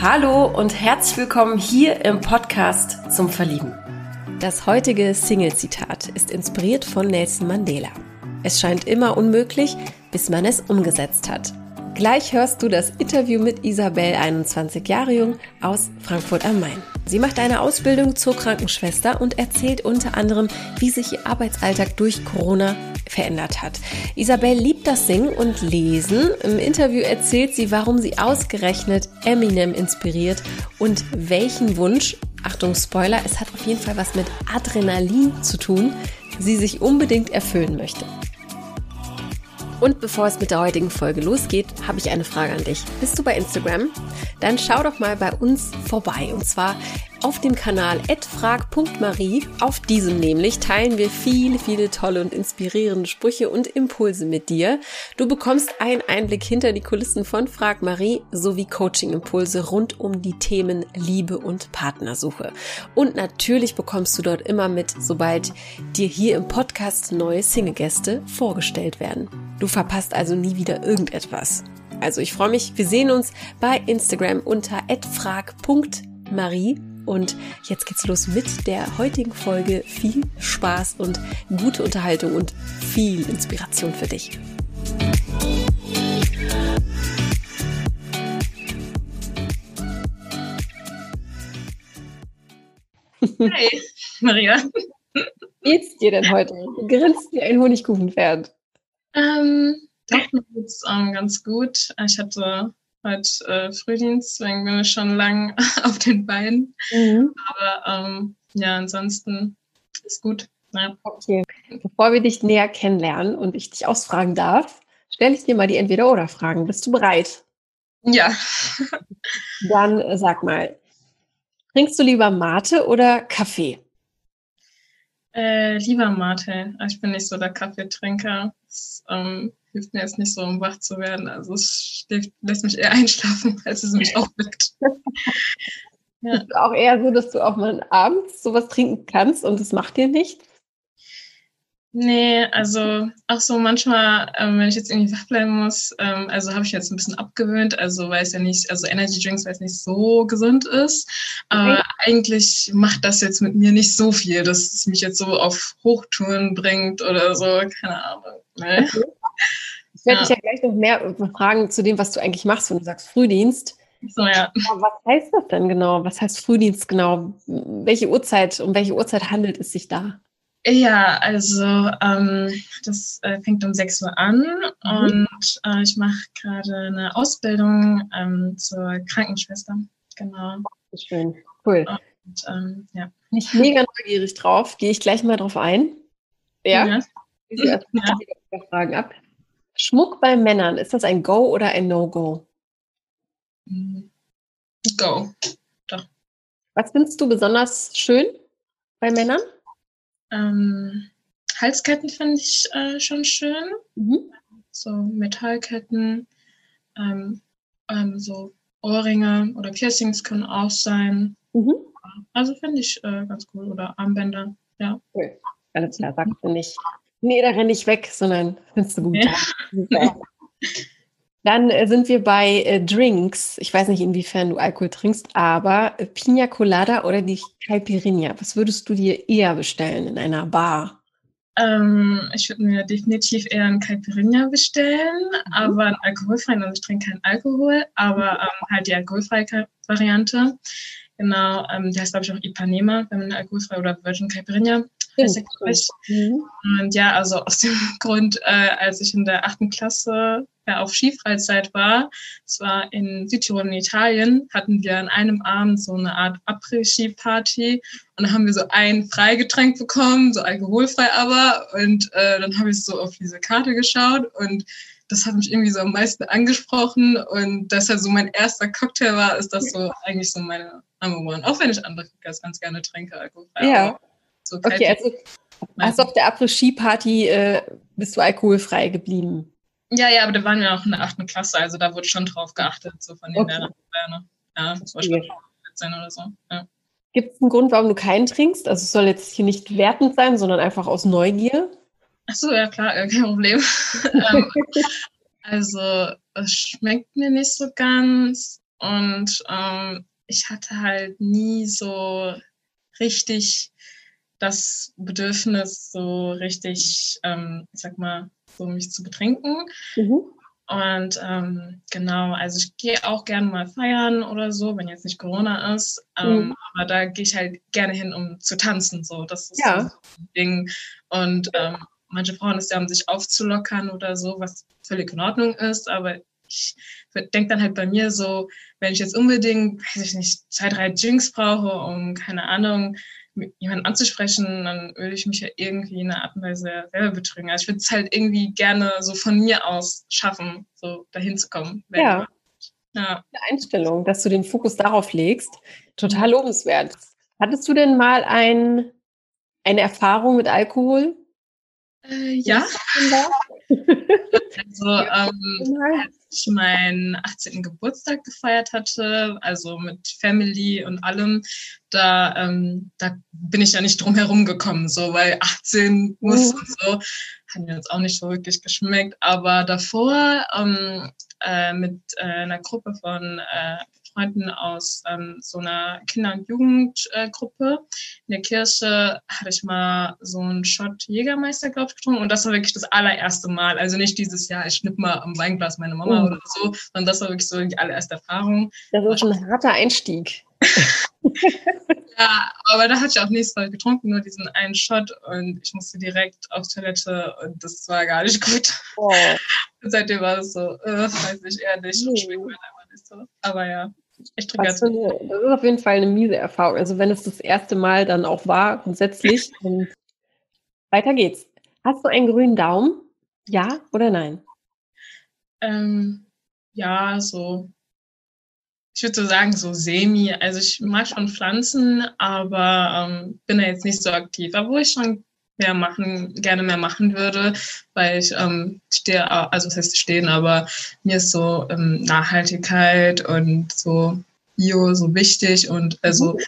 Hallo und herzlich willkommen hier im Podcast zum Verlieben. Das heutige Single-Zitat ist inspiriert von Nelson Mandela. Es scheint immer unmöglich, bis man es umgesetzt hat. Gleich hörst du das Interview mit Isabel, 21 Jahre jung, aus Frankfurt am Main. Sie macht eine Ausbildung zur Krankenschwester und erzählt unter anderem, wie sich ihr Arbeitsalltag durch Corona verändert hat. Isabel liebt das Singen und Lesen. Im Interview erzählt sie, warum sie ausgerechnet Eminem inspiriert und welchen Wunsch, Achtung Spoiler, es hat auf jeden Fall was mit Adrenalin zu tun, sie sich unbedingt erfüllen möchte. Und bevor es mit der heutigen Folge losgeht, habe ich eine Frage an dich. Bist du bei Instagram? Dann schau doch mal bei uns vorbei. Und zwar auf dem Kanal @frag.marie. Auf diesem nämlich teilen wir viele, viele tolle und inspirierende Sprüche und Impulse mit dir. Du bekommst einen Einblick hinter die Kulissen von Frag Marie sowie Coaching-Impulse rund um die Themen Liebe und Partnersuche. Und natürlich bekommst du dort immer mit, sobald dir hier im Podcast neue Single-Gäste vorgestellt werden. Du verpasst also nie wieder irgendetwas. Also ich freue mich, wir sehen uns bei Instagram unter frag.marie und jetzt geht's los mit der heutigen Folge. Viel Spaß und gute Unterhaltung und viel Inspiration für dich. Hi, Maria. Wie geht's dir denn heute? Du grinst wie ein Honigkuchenpferd. Ähm, doch, mir geht's ähm, ganz gut. Ich hatte heute äh, Frühdienst, deswegen bin ich schon lang auf den Beinen. Mhm. Aber ähm, ja, ansonsten ist gut. Ja. Okay. Bevor wir dich näher kennenlernen und ich dich ausfragen darf, stelle ich dir mal die Entweder-Oder-Fragen. Bist du bereit? Ja. Dann äh, sag mal, trinkst du lieber Mate oder Kaffee? Äh, lieber Mate. Ich bin nicht so der Kaffeetrinker. Das, ähm, hilft mir jetzt nicht so, um wach zu werden. Also es schläft, lässt mich eher einschlafen, als es mich aufweckt. ja. Ist auch eher so, dass du auch mal abends sowas trinken kannst und es macht dir nichts? Nee, also auch so manchmal, ähm, wenn ich jetzt irgendwie wach bleiben muss, ähm, also habe ich jetzt ein bisschen abgewöhnt, also weil es ja nicht, also Energy Drinks, weil es nicht so gesund ist. Aber okay. eigentlich macht das jetzt mit mir nicht so viel, dass es mich jetzt so auf Hochtouren bringt oder so, keine Ahnung. Nee. Okay. Ich werde ja. dich ja gleich noch mehr fragen zu dem, was du eigentlich machst, wenn du sagst Frühdienst. So, ja. Aber was heißt das denn genau? Was heißt Frühdienst genau? Welche Uhrzeit, um welche Uhrzeit handelt es sich da? Ja, also ähm, das äh, fängt um 6 Uhr an mhm. und äh, ich mache gerade eine Ausbildung ähm, zur Krankenschwester. Genau. Schön, cool. Und, ähm, ja. Bin ich mega neugierig drauf. Gehe ich gleich mal drauf ein. Ja. ja. ja. Fragen ab. Schmuck bei Männern, ist das ein Go oder ein No-Go? Go. Doch. Was findest du besonders schön bei Männern? Ähm, Halsketten finde ich äh, schon schön. Mhm. So Metallketten, ähm, ähm, so Ohrringe oder Piercings können auch sein. Mhm. Also finde ich äh, ganz cool. Oder Armbänder, ja. Cool. Alles klar, sagst du nicht nee, da renne ich weg, sondern findest du gut. Ja. Dann äh, sind wir bei äh, Drinks. Ich weiß nicht, inwiefern du Alkohol trinkst, aber äh, Pina Colada oder die Caipirinha, was würdest du dir eher bestellen in einer Bar? Ähm, ich würde mir definitiv eher einen Caipirinha bestellen, mhm. aber einen alkoholfreien. Also ich trinke keinen Alkohol, aber ähm, halt die alkoholfreie Variante. Genau, ähm, die heißt, glaube ich, auch Ipanema, wenn man alkoholfrei oder Virgin Caipirinha Mhm. Und ja, also aus dem Grund, äh, als ich in der achten Klasse ja, auf Skifreizeit war, es war in Südtirol in Italien, hatten wir an einem Abend so eine Art Après-Ski-Party und dann haben wir so ein Freigetränk bekommen, so alkoholfrei aber. Und äh, dann habe ich so auf diese Karte geschaut und das hat mich irgendwie so am meisten angesprochen. Und dass er so mein erster Cocktail war, ist das so eigentlich so meine Number One. Auch wenn ich andere Cocktails ganz gerne trinke, alkoholfrei. Ja. So okay, also hast auf der Après-Ski-Party äh, bist du alkoholfrei geblieben? Ja, ja, aber da waren wir auch in der achten Klasse, also da wurde schon drauf geachtet, so von den okay. Lehrern. Ja, das war schon 14 oder so. Ja. Gibt es einen Grund, warum du keinen trinkst? Also es soll jetzt hier nicht wertend sein, sondern einfach aus Neugier. Ach so, ja klar, kein Problem. Ähm, also es schmeckt mir nicht so ganz. und ähm, ich hatte halt nie so richtig das Bedürfnis, so richtig, ähm, ich sag mal, so mich zu betrinken. Mhm. Und ähm, genau, also ich gehe auch gerne mal feiern oder so, wenn jetzt nicht Corona ist. Ähm, mhm. Aber da gehe ich halt gerne hin, um zu tanzen. So, das ist ja. so ein Ding. Und ähm, manche Frauen ist ja, um sich aufzulockern oder so, was völlig in Ordnung ist. Aber ich denke dann halt bei mir so, wenn ich jetzt unbedingt, weiß ich nicht, zwei, drei Drinks brauche, um, keine Ahnung, jemanden anzusprechen, dann würde ich mich ja irgendwie in einer Art und Weise selber betrügen. Also ich würde es halt irgendwie gerne so von mir aus schaffen, so dahin zu kommen. Ja. ja. Eine Einstellung, dass du den Fokus darauf legst, total lobenswert. Hattest du denn mal ein, eine Erfahrung mit Alkohol? Äh, ja. Also, ähm, als ich meinen 18. Geburtstag gefeiert hatte, also mit Family und allem, da, ähm, da bin ich ja nicht drum herum gekommen, so, weil 18 muss mhm. und so, hat mir jetzt auch nicht so wirklich geschmeckt, aber davor ähm, äh, mit äh, einer Gruppe von äh, Freunden aus ähm, so einer Kinder- und Jugendgruppe. In der Kirche hatte ich mal so einen Shot Jägermeister, glaube ich, getrunken. Und das war wirklich das allererste Mal. Also nicht dieses Jahr, ich schnipp mal am Weinglas meine Mama mhm. oder so, sondern das war wirklich so die allererste Erfahrung. Das ist ein harter Einstieg. ja, aber da hatte ich auch nichts getrunken, nur diesen einen Shot und ich musste direkt auf Toilette und das war gar nicht gut. Oh. Seitdem war es so, äh, weiß ich eher nicht, nee. schmeckt mir einfach nicht so. Aber ja. Trinke das, das ist auf jeden Fall eine miese Erfahrung. Also wenn es das erste Mal dann auch war, grundsätzlich. und weiter geht's. Hast du einen grünen Daumen? Ja oder nein? Ähm, ja, so. Ich würde so sagen, so semi. Also ich mag schon Pflanzen, aber ähm, bin da jetzt nicht so aktiv. Obwohl ich schon mehr machen, gerne mehr machen würde, weil ich ähm, stehe, also das heißt stehen, aber mir ist so ähm, Nachhaltigkeit und so Bio so wichtig und also mhm.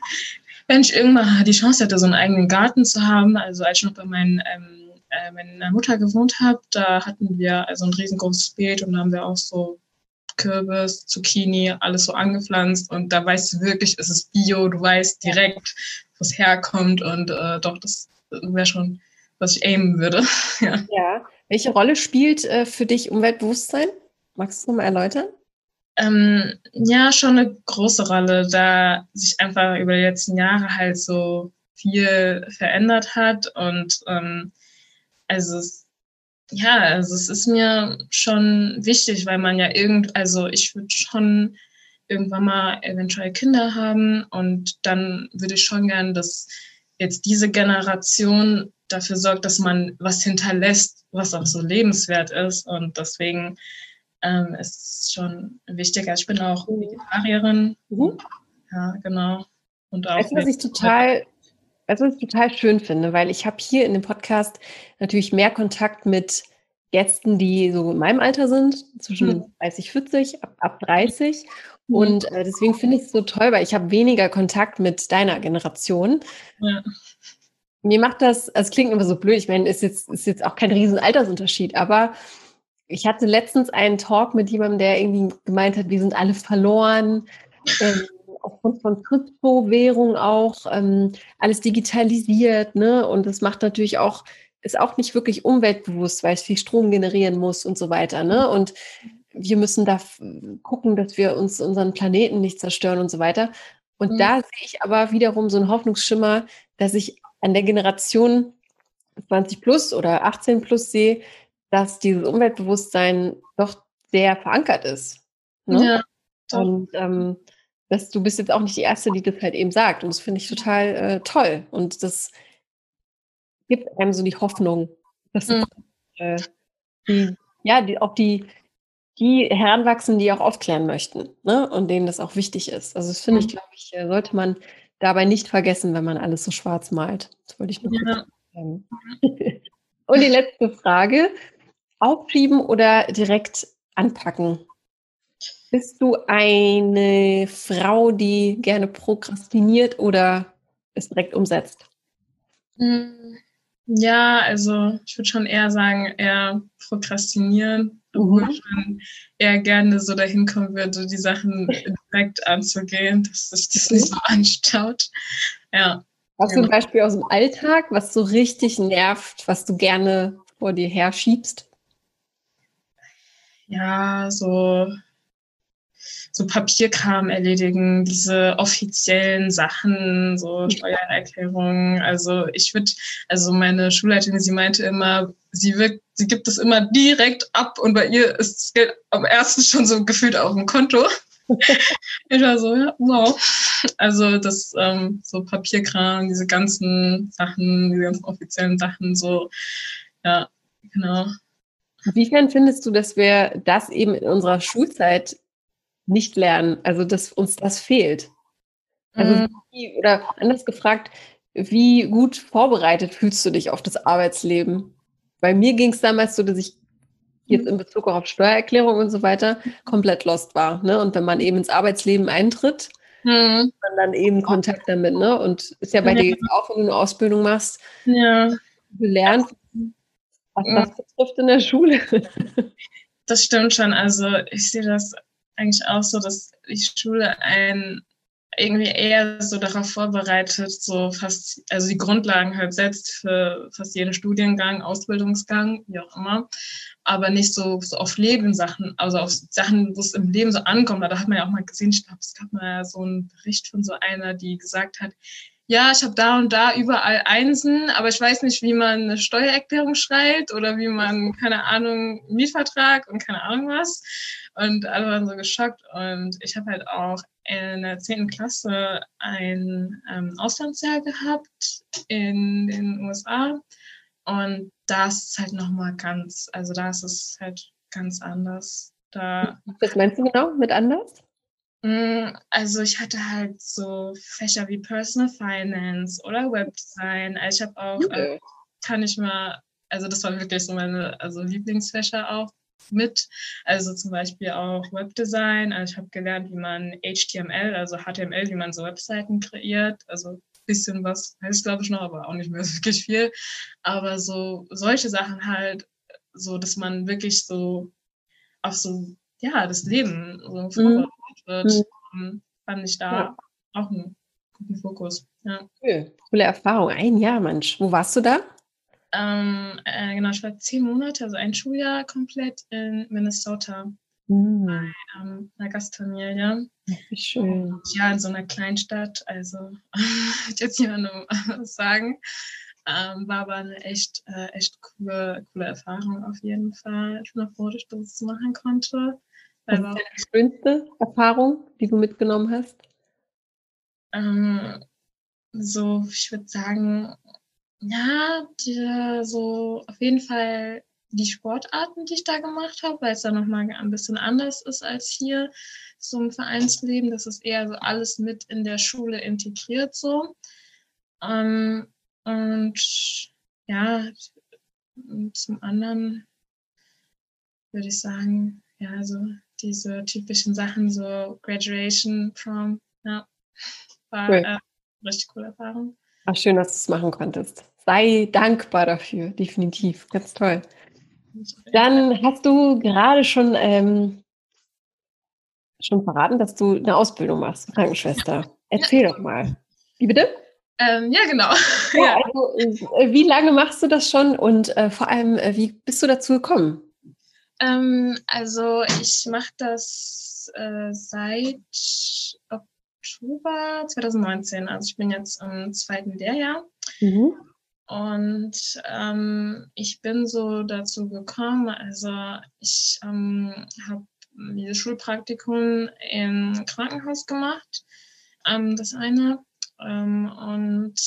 wenn ich irgendwann die Chance hätte, so einen eigenen Garten zu haben, also als ich noch bei meinen ähm, äh, meiner Mutter gewohnt habe, da hatten wir also ein riesengroßes Beet und da haben wir auch so Kürbis, Zucchini, alles so angepflanzt und da weißt du wirklich, es ist Bio, du weißt direkt, wo es herkommt und äh, doch, das wäre schon, was ich aimen würde. ja. ja. Welche Rolle spielt äh, für dich Umweltbewusstsein? Magst du mal erläutern? Ähm, ja, schon eine große Rolle, da sich einfach über die letzten Jahre halt so viel verändert hat und ähm, also es, ja, also es ist mir schon wichtig, weil man ja irgend, also ich würde schon irgendwann mal eventuell Kinder haben und dann würde ich schon gern, dass jetzt diese Generation dafür sorgt, dass man was hinterlässt, was auch so lebenswert ist. Und deswegen ähm, ist es schon wichtig. Also ich bin auch mhm. Vegetarierin. Mhm. Ja, genau. Und auch weißt was ich total, weißt, was ich total schön finde, weil ich habe hier in dem Podcast natürlich mehr Kontakt mit Gästen, die so in meinem Alter sind, zwischen mhm. 30, 40, ab, ab 30. Mhm. Und äh, deswegen finde ich es so toll, weil ich habe weniger Kontakt mit deiner Generation. Ja. Mir macht das, also es klingt immer so blöd, ich meine, ist jetzt, ist jetzt auch kein riesen Altersunterschied, aber ich hatte letztens einen Talk mit jemandem, der irgendwie gemeint hat, wir sind alle verloren, ähm, aufgrund von Kryptowährung auch, ähm, alles digitalisiert, ne? Und das macht natürlich auch, ist auch nicht wirklich umweltbewusst, weil es viel Strom generieren muss und so weiter, ne? Und wir müssen da gucken, dass wir uns unseren Planeten nicht zerstören und so weiter. Und mhm. da sehe ich aber wiederum so einen Hoffnungsschimmer, dass ich an der Generation 20 plus oder 18 plus sehe, dass dieses Umweltbewusstsein doch sehr verankert ist. Ne? Ja. Und ähm, dass du bist jetzt auch nicht die Erste, die das halt eben sagt. Und das finde ich total äh, toll. Und das gibt einem so die Hoffnung, dass mhm. äh, die, ja, die, auch die, die heranwachsen, die auch aufklären möchten ne? und denen das auch wichtig ist. Also das finde ich, mhm. glaube ich, äh, sollte man dabei nicht vergessen, wenn man alles so schwarz malt. Das wollte ich nur ja. sagen. und die letzte Frage. Aufschieben oder direkt anpacken? Bist du eine Frau, die gerne prokrastiniert oder es direkt umsetzt? Hm, Ja, also ich würde schon eher sagen, eher prokrastinieren, obwohl mhm. ich schon eher gerne so dahin kommen würde, die Sachen direkt anzugehen, dass sich das nicht so anstaut. Ja. Hast du ein Beispiel aus dem Alltag, was so richtig nervt, was du gerne vor dir her schiebst? Ja, so so Papierkram erledigen, diese offiziellen Sachen, so Steuererklärungen. Also ich würde, also meine Schulleiterin, sie meinte immer, sie wirkt, sie gibt es immer direkt ab und bei ihr ist das Geld am ersten schon so gefühlt auf dem Konto. ich war so, ja, wow. Also das, ähm, so Papierkram, diese ganzen Sachen, diese ganzen offiziellen Sachen, so, ja, genau. Inwiefern findest du, dass wir das eben in unserer Schulzeit nicht lernen, also dass uns das fehlt. Also mhm. wie, oder anders gefragt, wie gut vorbereitet fühlst du dich auf das Arbeitsleben? Bei mir ging es damals so, dass ich jetzt in Bezug auf Steuererklärung und so weiter komplett lost war. Ne? Und wenn man eben ins Arbeitsleben eintritt, mhm. man dann eben Kontakt damit. Ne? Und ist ja bei ja. dir auch, wenn du eine Ausbildung machst, ja. gelernt, was das betrifft in der Schule. Das stimmt schon. Also ich sehe das eigentlich auch so, dass die Schule einen irgendwie eher so darauf vorbereitet, so fast, also die Grundlagen halt setzt für fast jeden Studiengang, Ausbildungsgang, wie auch immer, aber nicht so, so auf Lebenssachen, also auf Sachen, wo es im Leben so ankommt. Da hat man ja auch mal gesehen, ich glaube, es gab mal so einen Bericht von so einer, die gesagt hat, ja, ich habe da und da überall Einsen, aber ich weiß nicht, wie man eine Steuererklärung schreibt oder wie man, keine Ahnung, Mietvertrag und keine Ahnung was. Und alle waren so geschockt. Und ich habe halt auch in der 10. Klasse ein ähm, Auslandsjahr gehabt in den USA. Und das ist halt nochmal ganz, also da ist es halt ganz anders. Da, Was meinst du genau mit anders? Mm, also ich hatte halt so Fächer wie Personal Finance oder Webdesign. Also ich habe auch, okay. äh, kann ich mal, also das waren wirklich so meine also Lieblingsfächer auch mit. Also zum Beispiel auch Webdesign. Also ich habe gelernt, wie man HTML, also HTML, wie man so Webseiten kreiert. Also ein bisschen was heißt, glaube ich, noch, aber auch nicht mehr wirklich viel. Aber so solche Sachen halt, so dass man wirklich so auf so, ja, das Leben so mhm. Wird, mhm. fand ich da ja. auch einen guten Fokus. Ja. Cool. Coole Erfahrung. Ein Jahr, Mensch. Wo warst du da? Ähm, äh, genau, ich war zehn Monate, also ein Schuljahr komplett in Minnesota. Mhm. Bei ähm, einer Gastfamilie. Wie schön. Ja, in so einer Kleinstadt. Also, ich jetzt niemandem sagen. Ähm, war aber eine echt, äh, echt coole, coole Erfahrung auf jeden Fall. Ich bin auch froh, dass ich das machen konnte. Was ist deine schönste Erfahrung, die du mitgenommen hast? Ähm, so, ich würde sagen, ja, die, so auf jeden Fall die Sportarten, die ich da gemacht habe, weil es da nochmal ein bisschen anders ist als hier, so im Vereinsleben. Das ist eher so alles mit in der Schule integriert so. Ähm, und ja, zum anderen würde ich sagen, ja, so diese typischen Sachen, so Graduation, Prom, ja, war cool. äh, richtig coole Erfahrung. Ach, schön, dass du es machen konntest. Sei dankbar dafür, definitiv. Ganz toll. Dann hast du gerade schon, ähm, schon verraten, dass du eine Ausbildung machst, Krankenschwester. Erzähl ja. doch mal. Wie bitte? Ähm, ja, genau. Ja, also, äh, wie lange machst du das schon und äh, vor allem, äh, wie bist du dazu gekommen? Ähm, also ich mache das äh, seit Oktober 2019. Also ich bin jetzt im zweiten Lehrjahr. Mhm. Und ähm, ich bin so dazu gekommen, also ich ähm, habe dieses Schulpraktikum im Krankenhaus gemacht, ähm, das eine. Ähm, und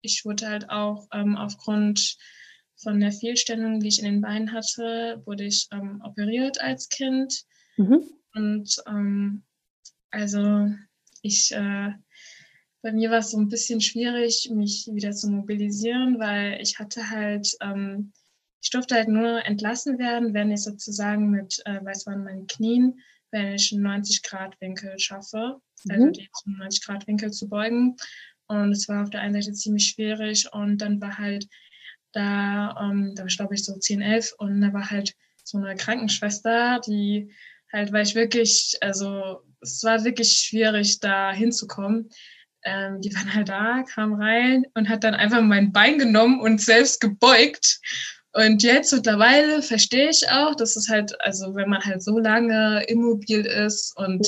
ich wurde halt auch ähm, aufgrund von der Fehlstellung, die ich in den Beinen hatte, wurde ich ähm, operiert als Kind. Mhm. Und ähm, also ich, äh, bei mir war es so ein bisschen schwierig, mich wieder zu mobilisieren, weil ich hatte halt, ähm, ich durfte halt nur entlassen werden, wenn ich sozusagen mit äh, Weißwein meinen Knien, wenn ich einen 90-Grad-Winkel schaffe, also mhm. also die 90-Grad-Winkel zu beugen. Und es war auf der einen Seite ziemlich schwierig und dann war halt Da, ähm, da war ich glaube ich so 10, 11 und da war halt so eine Krankenschwester, die halt, weil ich wirklich, also es war wirklich schwierig, da hinzukommen. Ähm, die waren halt da, kam rein und hat dann einfach mein Bein genommen und selbst gebeugt. Und jetzt mittlerweile verstehe ich auch, dass es halt, also wenn man halt so lange immobil ist und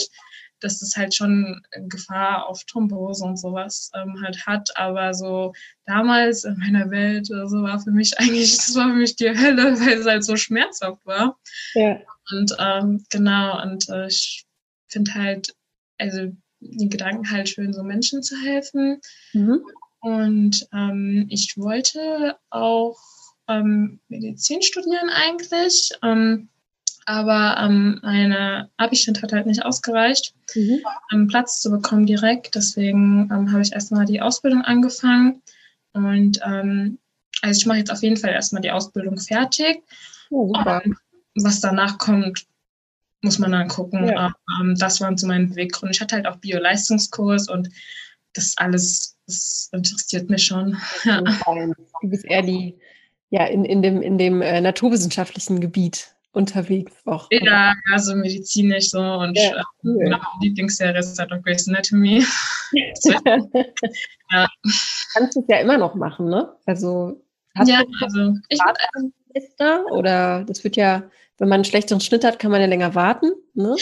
dass es halt schon Gefahr auf Thrombose und sowas ähm, halt hat. Aber so damals in meiner Welt so also war für mich eigentlich, das war für mich die Hölle, weil es halt so schmerzhaft war. Ja. Und ähm, genau, und äh, ich finde halt, also den Gedanken halt schön, so Menschen zu helfen. Mhm. Und ähm, ich wollte auch ähm, Medizin studieren eigentlich. Ähm, aber ähm, meine Abistand hat halt nicht ausgereicht, mhm. um Platz zu bekommen direkt. Deswegen ähm, habe ich erstmal die Ausbildung angefangen. Und ähm, also ich mache jetzt auf jeden Fall erstmal die Ausbildung fertig. Oh, Und was danach kommt, muss man dann gucken. Ja. Ähm, das waren so meine Beweggründe. Ich hatte halt auch Bio-Leistungskurs und das alles, das interessiert mich schon. Du bist eher die, ja, in, in dem, in dem äh, naturwissenschaftlichen Gebiet unterwegs auch. Ja, also medizinisch so und ja, äh, cool. meine Lieblingsserie ist halt auch Grey's Anatomy. ja. Kannst du es ja immer noch machen, ne? Also hast ja, du also ich Liste oder das wird ja, wenn man einen schlechteren Schnitt hat, kann man ja länger warten, ne?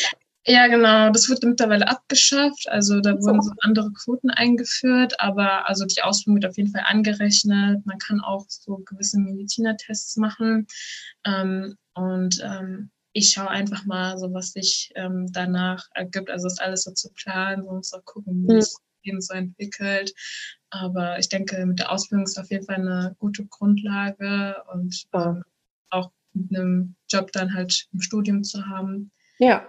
Ja, genau. Das wird mittlerweile abgeschafft. Also da wurden so andere Quoten eingeführt, aber also die Ausbildung wird auf jeden Fall angerechnet. Man kann auch so gewisse Medizinertests machen. Ähm, und ähm, ich schaue einfach mal, so was sich ähm, danach ergibt. Also ist alles so zu planen, so muss auch gucken, wie es eben so entwickelt. Aber ich denke, mit der Ausbildung ist auf jeden Fall eine gute Grundlage und ähm, auch mit einem Job dann halt im Studium zu haben. Ja,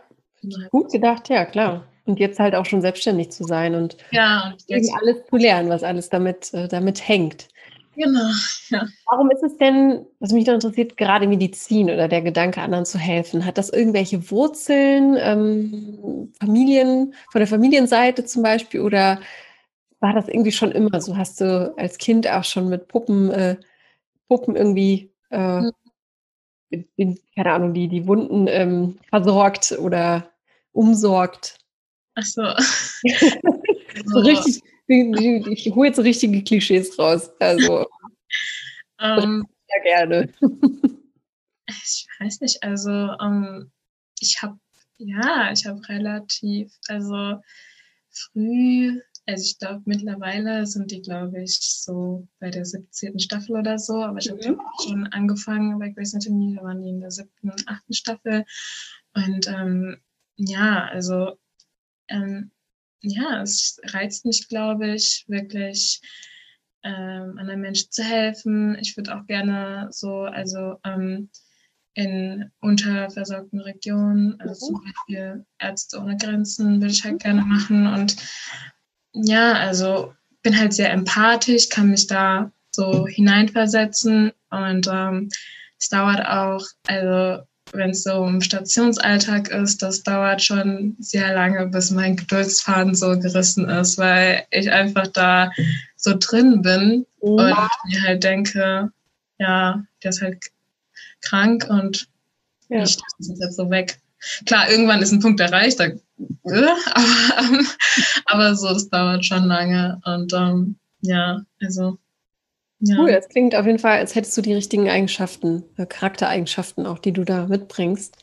gut gedacht, ja, klar. Und jetzt halt auch schon selbstständig zu sein und, ja, und alles zu lernen, was alles damit, äh, damit hängt. Genau, ja. Warum ist es denn, was mich da interessiert, gerade Medizin oder der Gedanke, anderen zu helfen? Hat das irgendwelche Wurzeln, ähm, Familien, von der Familienseite zum Beispiel, oder war das irgendwie schon immer so? Hast du als Kind auch schon mit Puppen, äh, Puppen irgendwie, äh, mhm. keine Ahnung, die, die Wunden ähm, versorgt oder umsorgt? Ach so. so richtig ich hole jetzt richtige Klischees raus. Also, um, ähm, sehr gerne. ich weiß nicht, also um, ähm, ich habe, ja, ich habe relativ, also früh, also ich glaube mittlerweile sind die, glaube ich, so bei der 17. Staffel oder so, aber ich habe mhm. schon angefangen bei Grace Anatomy, da waren die in der siebten, achten Staffel und ähm, ja, also ähm, ja, es reizt mich, glaube ich, wirklich ähm, anderen Menschen zu helfen. Ich würde auch gerne so, also ähm, in unterversorgten Regionen, also zum Beispiel Ärzte ohne Grenzen, würde ich halt gerne machen. Und ja, also bin halt sehr empathisch, kann mich da so hineinversetzen und ähm, es dauert auch, also wenn es so im Stationsalltag ist, das dauert schon sehr lange, bis mein Geduldsfaden so gerissen ist, weil ich einfach da so drin bin ja. und mir halt denke, ja, der ist halt krank und ja. ich das jetzt so weg. Klar, irgendwann ist ein Punkt erreicht, da, äh, aber, aber so, das dauert schon lange und ähm, ja, also ja. Cool, das klingt auf jeden Fall, als hättest du die richtigen Eigenschaften, äh, Charaktereigenschaften auch, die du da mitbringst.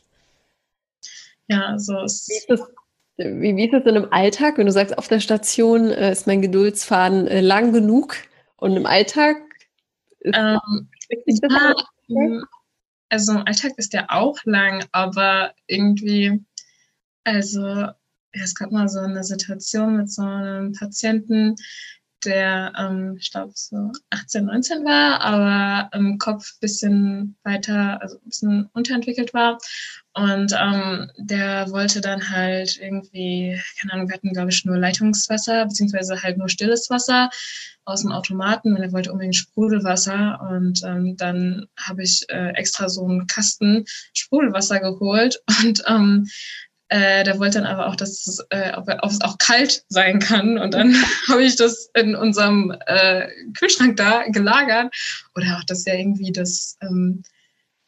Ja, so ist wie ist es. Wie, wie ist es denn im Alltag, wenn du sagst, auf der Station äh, ist mein Geduldsfaden äh, lang genug und im Alltag ist ähm, ja, mm, also im Alltag ist der auch lang, aber irgendwie, also es gab mal so eine Situation mit so einem Patienten, der, ähm, ich glaube, so 18, 19 war, aber im Kopf ein bisschen weiter, also ein bisschen unterentwickelt war. Und ähm, der wollte dann halt irgendwie, keine Ahnung, wir hatten, glaube ich, nur Leitungswasser, beziehungsweise halt nur stilles Wasser aus dem Automaten und er wollte unbedingt Sprudelwasser. Und ähm, dann habe ich äh, extra so einen Kasten Sprudelwasser geholt und ähm, Äh, der wollte dann aber auch, dass es, äh, ob, es auch kalt sein kann. Und dann habe ich das in unserem äh, Kühlschrank da gelagert. Oder auch, dass ja irgendwie das, ähm,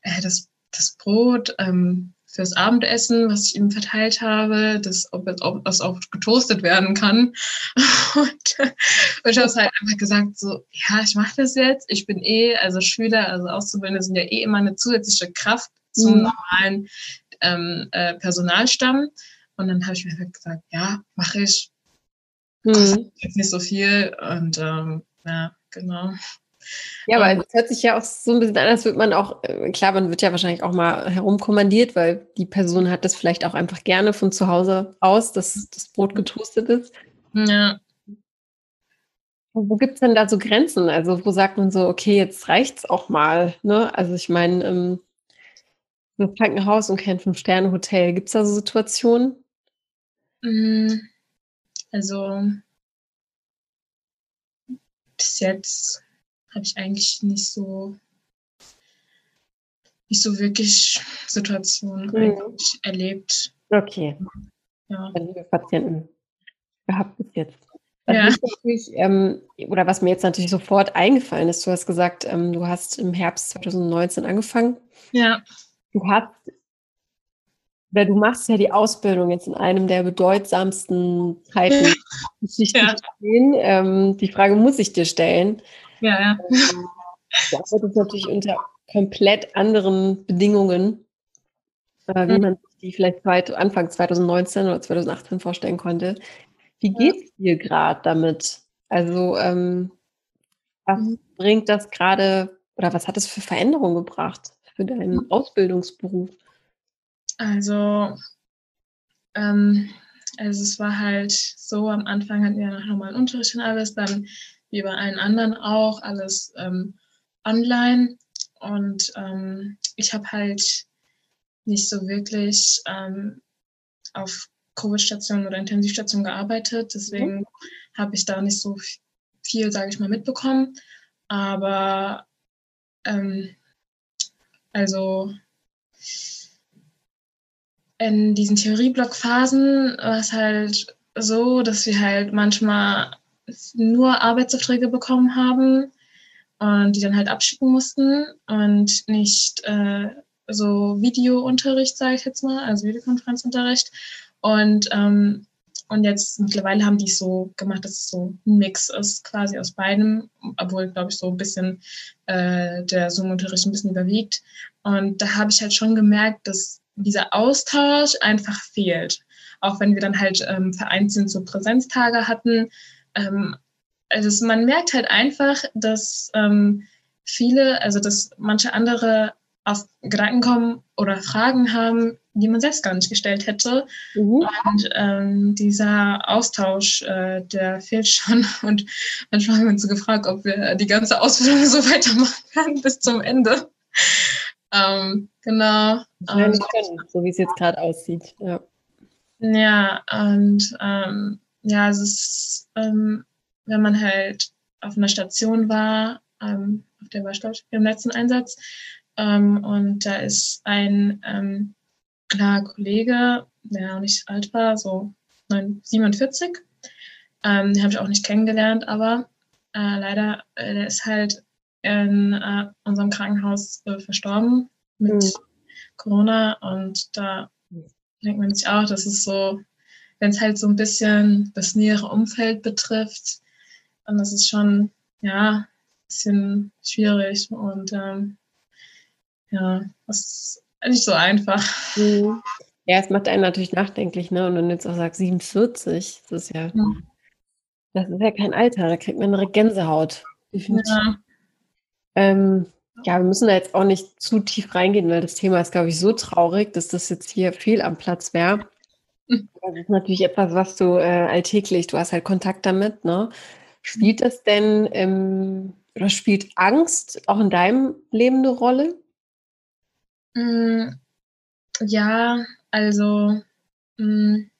äh, das, das Brot ähm, fürs Abendessen, was ich ihm verteilt habe, das, ob, ob das auch getoastet werden kann. Und, und ich habe halt einfach gesagt, so, ja, ich mache das jetzt. Ich bin eh, also Schüler, also Auszubildende sind ja eh immer eine zusätzliche Kraft zum mhm. normalen ähm, äh, Personalstamm. Und dann habe ich mir halt gesagt, ja, mache ich. Mhm. Nicht so viel. Und ähm, ja, genau. Ja, aber es hört sich ja auch so ein bisschen an, als würde man auch, äh, klar, man wird ja wahrscheinlich auch mal herumkommandiert, weil die Person hat das vielleicht auch einfach gerne von zu Hause aus, dass das Brot getoastet ist. Ja. Wo gibt es denn da so Grenzen? Also wo sagt man so, okay, jetzt reicht's auch mal, ne? Also ich meine, ähm, ein Krankenhaus und kein Fünf-Sterne-Hotel, gibt es da so Situationen? Mm, also bis jetzt habe ich eigentlich nicht so nicht so wirklich Situationen mhm. erlebt. Okay. Ja. Liebe Patienten gehabt bis jetzt. Ja. Ähm, oder was mir jetzt natürlich sofort eingefallen ist, du hast gesagt, ähm, du hast im Herbst 2019 angefangen. Ja. Du hast oder du machst ja die Ausbildung jetzt in einem der bedeutsamsten Zeiten. ja. Ähm, die Frage muss ich dir stellen. Ja, ja. Ähm, du arbeitest natürlich unter komplett anderen Bedingungen, äh, wie mhm. man sich die vielleicht zweit, Anfang 2019 oder 2018 vorstellen konnte. Wie geht es dir gerade damit? Also, ähm, was mhm. bringt das gerade oder was hat es für Veränderungen gebracht für deinen mhm. Ausbildungsberuf? Also, ähm, also es war halt so, am Anfang hatten wir noch normalen Unterricht und alles, dann wie bei allen anderen auch, alles ähm, online. Und ähm, ich habe halt nicht so wirklich ähm, auf Covid-Stationen oder Intensivstationen gearbeitet. Deswegen mhm. habe ich da nicht so viel, sage ich mal, mitbekommen. Aber ähm, also in diesen Theorieblockphasen war es halt so, dass wir halt manchmal nur Arbeitsaufträge bekommen haben und die dann halt abschicken mussten und nicht äh, so Videounterricht, sage ich jetzt mal, also Videokonferenzunterricht. Und, ähm, und jetzt mittlerweile haben die es so gemacht, dass es so ein Mix ist, quasi aus beidem, obwohl, glaube ich, so ein bisschen äh, der Zoom-Unterricht ein bisschen überwiegt. Und da habe ich halt schon gemerkt, dass dieser Austausch einfach fehlt. Auch wenn wir dann halt ähm, vereinzelt so Präsenztage hatten, ähm, also man merkt halt einfach, dass ähm, viele, also dass manche andere auf Gedanken kommen oder Fragen haben, die man selbst gar nicht gestellt hätte. Mhm. Und ähm, dieser Austausch, äh, der fehlt schon. Und manchmal haben wir uns so gefragt, ob wir die ganze Ausbildung so weitermachen können bis zum Ende. ähm, genau. Ähm, können, so wie es jetzt gerade aussieht. Ja, ja und ähm, ja, es ist, ähm, wenn man halt auf einer Station war, ähm, auf der war ich, glaube ich, im letzten Einsatz, ähm, und da ist ein ähm, Kollege, der auch nicht alt war, so 47, ähm, den habe ich auch nicht kennengelernt, aber äh, leider, äh, der ist halt in äh, unserem Krankenhaus äh, verstorben mit mhm. Corona. Und da denkt man sich auch, das ist so wenn es halt so ein bisschen das nähere Umfeld betrifft, dann ist es schon, ja, ein bisschen schwierig. Und ähm, ja, das ist nicht so einfach. Mhm. Ja, es macht einen natürlich nachdenklich, ne? Und wenn du jetzt auch sagst 47, das ist ja, ja. das ist ja kein Alter, da kriegt man eine Gänsehaut. Ja. Ähm, ja, wir müssen da jetzt auch nicht zu tief reingehen, weil das Thema ist, glaube ich, so traurig, dass das jetzt hier fehl am Platz wäre. Das ist natürlich etwas, was du äh, alltäglich, du hast halt Kontakt damit, ne? Spielt das denn ähm, oder spielt Angst auch in deinem Leben eine Rolle? Mm, ja, also mm,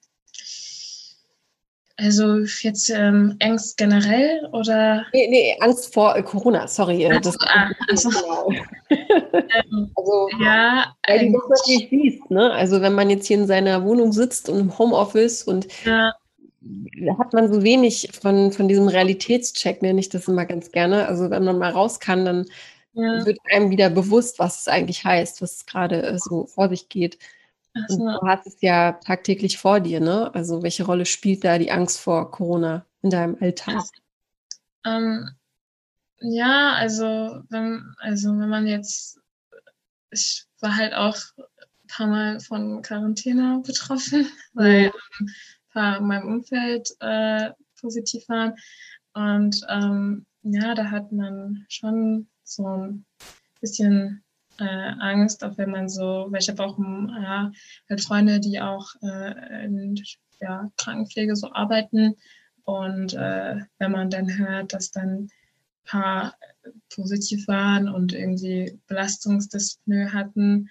Also jetzt ähm, Angst generell oder? Nee, nee, Angst vor äh, Corona, sorry. Äh, das, ah, also, also, ja, weil du das natürlich siehst, ne? Also wenn man jetzt hier in seiner Wohnung sitzt und im Homeoffice und ja. hat man so wenig von, von diesem Realitätscheck, nenne ich das immer ganz gerne. Also wenn man mal raus kann, dann ja. wird einem wieder bewusst, was es eigentlich heißt, was gerade äh, so vor sich geht. So. Und du hast es ja tagtäglich vor dir, ne? Also welche Rolle spielt da die Angst vor Corona in deinem Alltag? Ähm, ja, also wenn, also wenn man jetzt, ich war halt auch ein paar Mal von Quarantäne betroffen, weil mhm. ein paar in meinem Umfeld äh, positiv waren. Und ähm, ja, da hat man schon so ein bisschen äh, Angst, auch wenn man so, weil ich habe auch ja, halt Freunde, die auch äh, in ja, Krankenpflege so arbeiten. Und äh, wenn man dann hört, dass dann ein paar positiv waren und irgendwie Belastungsdyspnoe hatten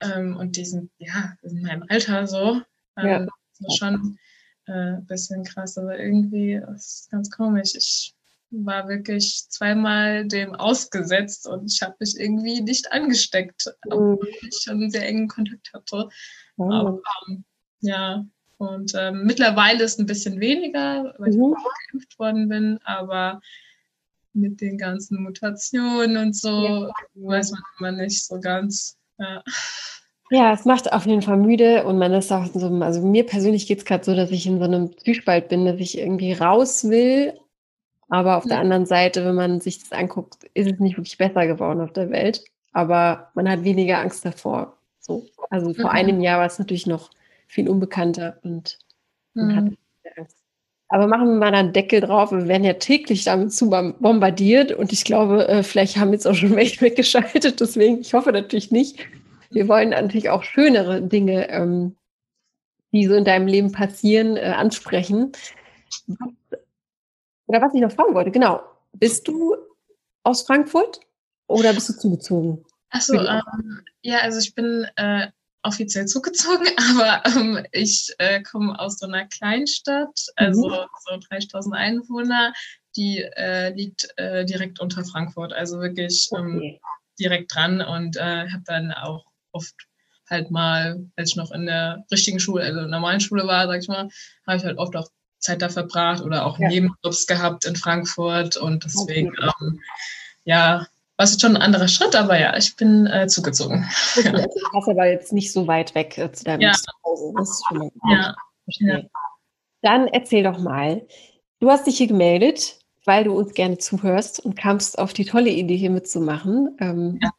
ähm, und die sind ja in meinem Alter so, ähm, ja. ist schon äh, ein bisschen krass, aber irgendwie ist es ganz komisch. Ich war wirklich zweimal dem ausgesetzt und ich habe mich irgendwie nicht angesteckt, obwohl mhm. ich schon einen sehr engen Kontakt hatte. Mhm. Aber, ähm, ja, und ähm, mittlerweile ist ein bisschen weniger, weil mhm. ich geimpft worden bin, aber mit den ganzen Mutationen und so ja. weiß man immer nicht so ganz. Ja. Ja, es macht auf jeden Fall müde und man ist auch so, also mir persönlich geht es gerade so, dass ich in so einem Zwiespalt bin, dass ich irgendwie raus will, aber auf ja. der anderen Seite, wenn man sich das anguckt, ist es nicht wirklich besser geworden auf der Welt. Aber man hat weniger Angst davor. So. Also vor mhm. einem Jahr war es natürlich noch viel unbekannter und man mhm. hatte Angst. Aber machen wir mal einen Deckel drauf. Wir werden ja täglich damit zu bombardiert und ich glaube, äh, vielleicht haben jetzt auch schon welche weggeschaltet. Deswegen, ich hoffe natürlich nicht. Wir wollen natürlich auch schönere Dinge, ähm, die so in deinem Leben passieren, äh, ansprechen. Was oder was ich noch fragen wollte, genau. Bist du aus Frankfurt oder bist du zugezogen? Achso, ähm, ja, also ich bin äh, offiziell zugezogen, aber ähm, ich äh, komme aus so einer Kleinstadt, also mhm. so 3000 Einwohner, die äh, liegt äh, direkt unter Frankfurt, also wirklich ähm, okay. direkt dran und äh, habe dann auch oft halt mal, als ich noch in der richtigen Schule, also normalen Schule war, sag ich mal, habe ich halt oft auch Zeit da verbracht oder auch ja. Nebenjobs gehabt in Frankfurt und deswegen, okay. ähm, ja, war es schon ein anderer Schritt, aber ja, ich bin äh, zugezogen. Okay, also du hast aber jetzt nicht so weit weg äh, zu deinem ja. Zuhause. Das ist schon. Ja. ja. Dann erzähl doch mal, du hast dich hier gemeldet, weil du uns gerne zuhörst und kamst auf die tolle Idee, hier mitzumachen. Ähm, ja.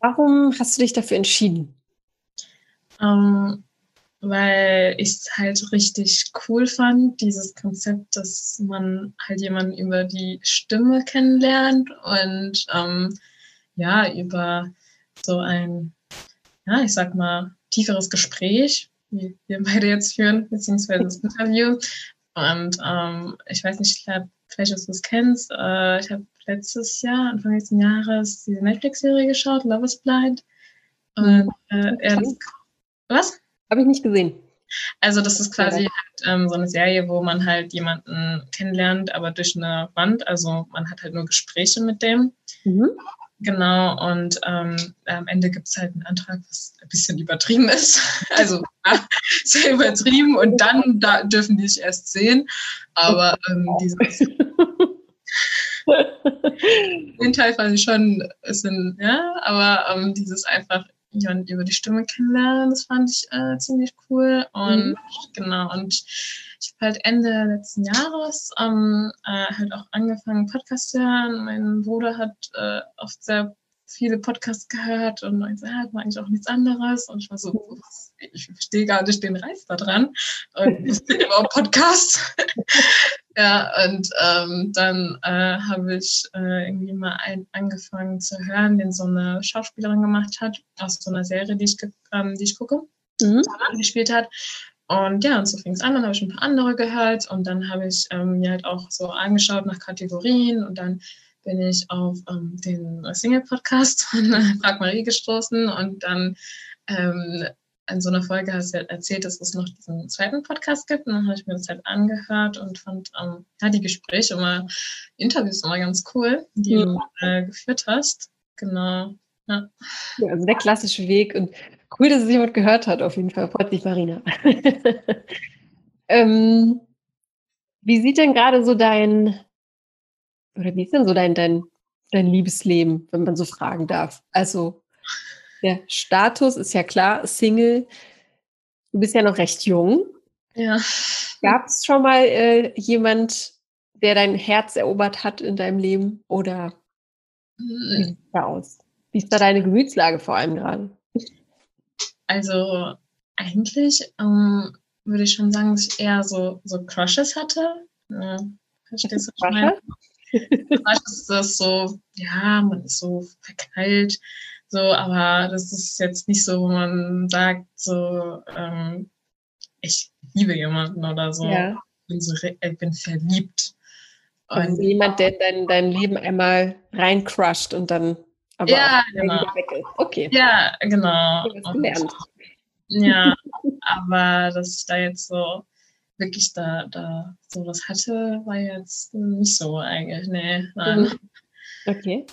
Warum hast du dich dafür entschieden? Ähm, weil ich es halt richtig cool fand, dieses Konzept, dass man halt jemanden über die Stimme kennenlernt und ähm, ja, über so ein, ja, ich sag mal, tieferes Gespräch, wie wir beide jetzt führen, beziehungsweise das Interview. Und ähm, ich weiß nicht, ich glaube, vielleicht, dass du es kennst, äh, ich habe letztes Jahr, Anfang nächsten Jahres, diese Netflix-Serie geschaut, Love is Blind. Und äh, er, was? Habe ich nicht gesehen. Also das ist quasi halt, ähm, so eine Serie, wo man halt jemanden kennenlernt, aber durch eine Wand. Also man hat halt nur Gespräche mit dem. Mhm. Genau, und ähm, am Ende gibt es halt einen Antrag, was ein bisschen übertrieben ist. Also sehr übertrieben und dann da dürfen die sich erst sehen. Aber ähm, dieses den Teil fand ich schon, ist ein, ja, aber ähm, dieses einfach jemanden über die Stimme kennenlernen. Das fand ich äh, ziemlich cool. Und mhm. genau, und ich habe halt Ende letzten Jahres ähm, äh, halt auch angefangen, Podcasts zu hören. Mein Bruder hat äh, oft sehr viele Podcasts gehört und ich so, ja, hat eigentlich auch nichts anderes. Und ich war so, ich verstehe gar nicht den Reiz da dran. Und ich bin überhaupt Podcast. ja, und ähm, dann äh, habe ich äh, irgendwie mal ein, angefangen zu hören, den so eine Schauspielerin gemacht hat, aus so einer Serie, die ich, ähm, die ich gucke, mhm. gespielt hat. Und ja, und so fing es an, dann habe ich ein paar andere gehört und dann habe ich ähm, mir halt auch so angeschaut nach Kategorien und dann bin ich auf ähm, den Single-Podcast von Frag Marie gestoßen und dann ähm, in so einer Folge hast du ja erzählt, dass es noch diesen zweiten Podcast gibt. Und dann habe ich mir das halt angehört und fand ähm, ja, die Gespräche immer, Interviews immer ganz cool, die ja. du äh, geführt hast. Genau. Ja. ja. also der klassische Weg. Und cool, dass es jemand gehört hat, auf jeden Fall. Freut sich Marina. ähm, wie sieht denn gerade so dein, oder wie ist denn so dein, dein, dein Liebesleben, wenn man so fragen darf? Also, der Status ist ja klar, Single. Du bist ja noch recht jung. Ja. Gab es schon mal äh, jemand, der dein Herz erobert hat in deinem Leben? Oder wie sieht da aus? Wie ist da deine Gemütslage vor allem gerade? Also eigentlich ähm, würde ich schon sagen, dass ich eher so, so Crushes hatte. Ja, verstehst du, was ist so, ja, man ist so verknallt, so, aber das ist jetzt nicht so, wo man sagt, so, ähm, ich liebe jemanden oder so. Ja. Ich, bin so ich bin verliebt. Und also jemand, der dein, dein Leben einmal reincrusht und dann aber ja, genau. Okay. Ja, genau. Und, ja, aber dass ich da jetzt so wirklich da, da so was hatte, war jetzt nicht so eigentlich. Nee, nein. Mhm. Okay.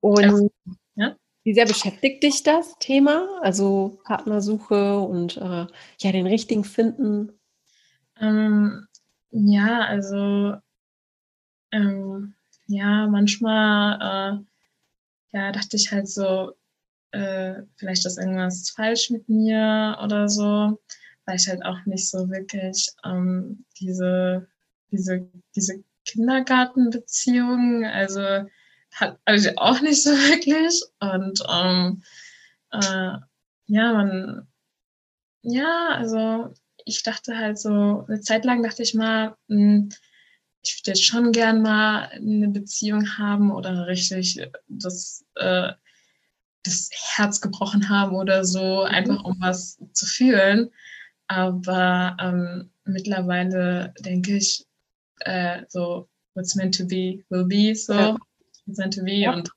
Und ja? wie sehr beschäftigt dich das Thema? Also Partnersuche und äh, ja, den richtigen finden? Ähm, ja, also ähm, ja, manchmal äh, ja, dachte ich halt so, äh, vielleicht ist irgendwas falsch mit mir oder so, weil ich halt auch nicht so wirklich ähm, diese, diese, diese Kindergartenbeziehung, also hat also auch nicht so wirklich. Und ähm, äh, ja, man, ja, also ich dachte halt so, eine Zeit lang dachte ich mal, mh, hm, ich würde jetzt schon gern mal eine Beziehung haben oder richtig das äh, das Herz gebrochen haben oder so, mhm. einfach um was zu fühlen. Aber ähm, mittlerweile denke ich, äh, so, what's meant to be, will be, so, ja. what's meant to be. Ja. Und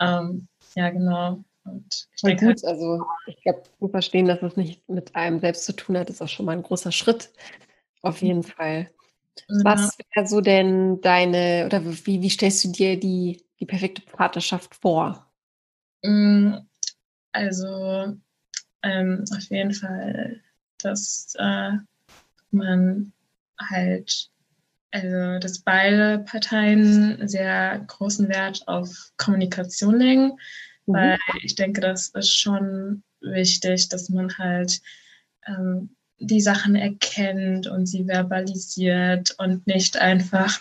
ähm, ja, genau. Und ich denke, gut, also ich glaube, zu verstehen, dass es nicht mit einem selbst zu tun hat, ist auch schon mal ein großer Schritt. Auf jeden. Fall. Ja. Was wäre so denn deine, oder wie, wie stellst du dir die, die perfekte Partnerschaft vor? Mm, also ähm, auf jeden Fall, dass äh, man halt, also dass beide Parteien sehr großen Wert auf Kommunikation legen, mhm. weil ich denke, das ist schon wichtig, dass man halt ähm, die Sachen erkennt und sie verbalisiert und nicht einfach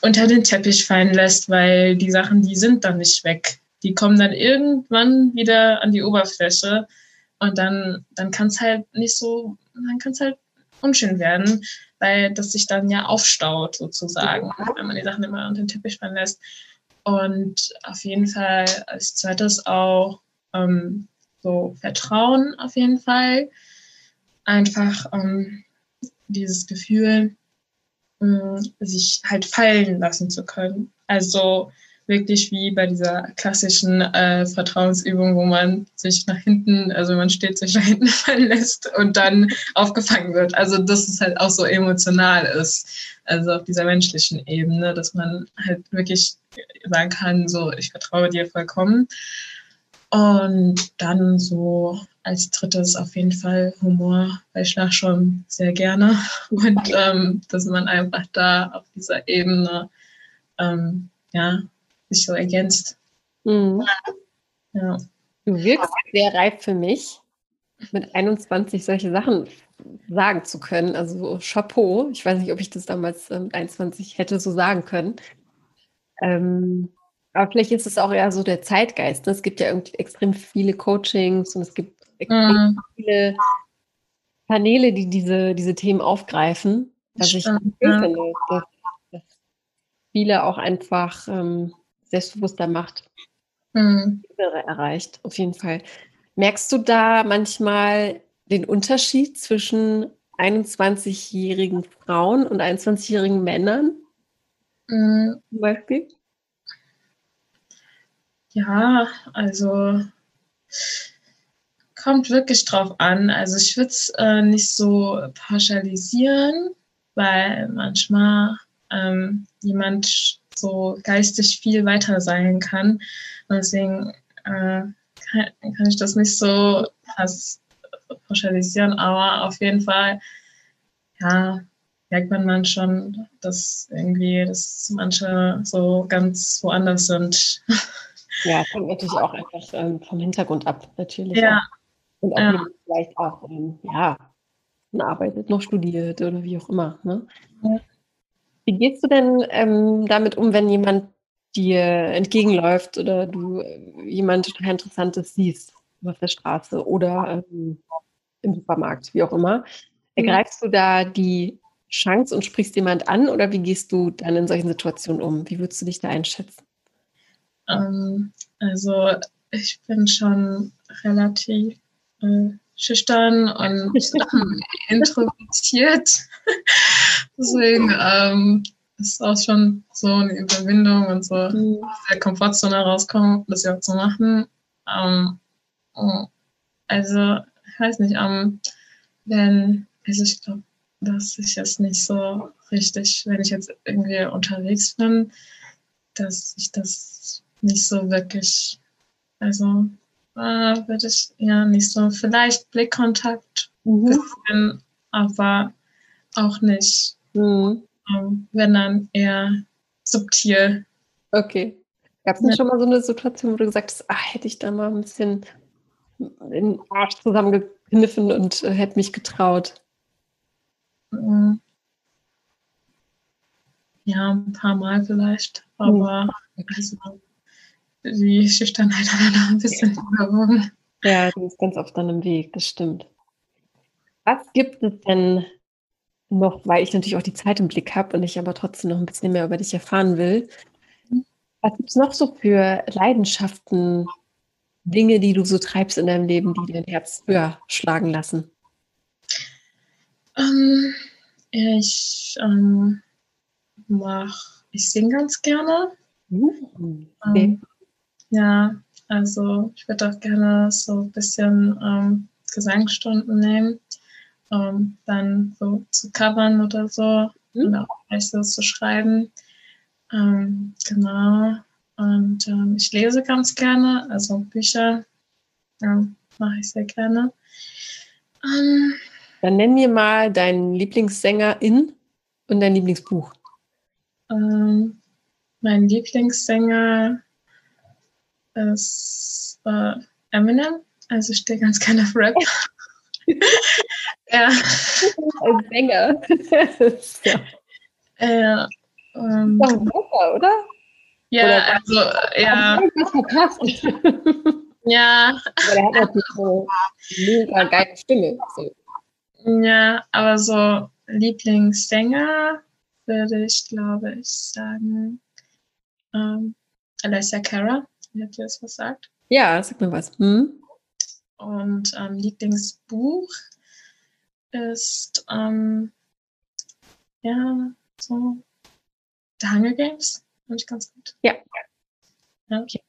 unter den Teppich fallen lässt, weil die Sachen, die sind dann nicht weg. Die kommen dann irgendwann wieder an die Oberfläche und dann, dann kann es halt nicht so, dann kann es halt unschön werden, weil das sich dann ja aufstaut sozusagen, wenn man die Sachen immer unter den Teppich fallen lässt. Und auf jeden Fall als zweites auch ähm, so Vertrauen auf jeden Fall. Einfach ähm, dieses Gefühl, äh, sich halt fallen lassen zu können. Also wirklich wie bei dieser klassischen äh, Vertrauensübung, wo man sich nach hinten, also man steht sich nach hinten fallen lässt und dann aufgefangen wird. Also dass es halt auch so emotional ist, also auf dieser menschlichen Ebene, dass man halt wirklich sagen kann, so ich vertraue dir vollkommen. Und dann so als drittes auf jeden Fall Humor, weil ich lach schon sehr gerne. Und ähm, dass man einfach da auf dieser Ebene ähm, ja, sich so ergänzt. Mhm. Ja. Du wirkst sehr reif für mich, mit 21 solche Sachen sagen zu können. Also Chapeau. Ich weiß nicht, ob ich das damals mit ähm, 21 hätte so sagen können. Ähm, aber vielleicht ist es auch eher so der Zeitgeist. Ne? Es gibt ja extrem viele Coachings und es gibt extrem mhm. viele Kanäle, die diese, diese Themen aufgreifen. Was ich cool finde, dass, dass, viele auch einfach ähm, selbstbewusster macht, mhm. erreicht, auf jeden Fall. Merkst du da manchmal den Unterschied zwischen 21-jährigen Frauen und 21-jährigen Männern? Mhm. Zum Beispiel? Ja, also kommt wirklich drauf an. Also ich würde es äh, nicht so pauschalisieren, weil manchmal ähm, jemand so geistig viel weiter sein kann. Und deswegen äh, kann, kann, ich das nicht so pauschalisieren, aber auf jeden Fall, ja, merkt man dann schon, dass irgendwie, dass manche so ganz woanders sind. Ja, kommt natürlich auch einfach ähm, vom Hintergrund ab, natürlich. Ja. Und auch ja. vielleicht auch, ähm, ja, arbeitet, noch studiert oder wie auch immer. Ne? Ja. Wie gehst du denn ähm, damit um, wenn jemand dir entgegenläuft oder du äh, jemand total Interessantes siehst auf der Straße oder ähm, im Supermarkt, wie auch immer? Ergreifst du da die Chance und sprichst jemand an oder wie gehst du dann in solchen Situationen um? Wie würdest du dich da einschätzen? Ähm, also ich bin schon relativ äh, schüchtern und introvertiert. Deswegen ähm, ist auch schon so eine Überwindung und so mhm. aus der Komfortzone rauskommen, das ja auch zu machen. Ähm, oh, also, ich weiß nicht, ähm, wenn, also ich glaube, dass ich jetzt nicht so richtig, wenn ich jetzt irgendwie unterwegs bin, dass ich das nicht so wirklich, also äh, würde ich ja nicht so, vielleicht Blickkontakt, mhm. bisschen, aber auch nicht. Mhm. Wenn dann eher subtil. Okay. Gab es ja. schon mal so eine Situation, wo du gesagt hast, ach, hätte ich da mal ein bisschen den Arsch zusammengekniffen und äh, hätte mich getraut? Mhm. Ja, ein paar Mal vielleicht, aber mhm. also, die Schüchternheit hat dann noch ein bisschen überwogen. Ja, die ist ganz oft dann im Weg, das stimmt. Was gibt es denn noch, weil ich natürlich auch die Zeit im Blick habe und ich aber trotzdem noch ein bisschen mehr über dich erfahren will. Was gibt es noch so für Leidenschaften, Dinge, die du so treibst in deinem Leben, die dein Herz höher schlagen lassen? Ähm, ich ähm, mach, ich singe ganz gerne. Mhm. Okay. Ähm, ja, also ich würde auch gerne so ein bisschen ähm, Gesangsstunden nehmen ähm, dann so zu covern oder so mhm. und auch so zu schreiben. Ähm, genau. Und ähm, ich lese ganz gerne, also Bücher ja, mache ich sehr gerne. Ähm, dann nenn mir mal deinen Lieblingssängerin und dein Lieblingsbuch. Ähm, mein Lieblingssänger ist äh, Eminem. Also ich stehe ganz gerne auf Rap. ja. Als Sänger. ja. Ja. Ähm, das ist doch besser, oder? Ja, oder also, ja. ja. Aber der hat natürlich so eine mega geile Stimme. So. Ja, aber so Lieblingssänger würde ich, glaube ich, sagen, ähm, Alessia Cara. Hat ihr das was sagt? Ja, sag mir was. Hm? Und ähm, Lieblingsbuch ist ähm, ja so The Hunger Games. Fand ich ganz gut. Ja. ja. Okay.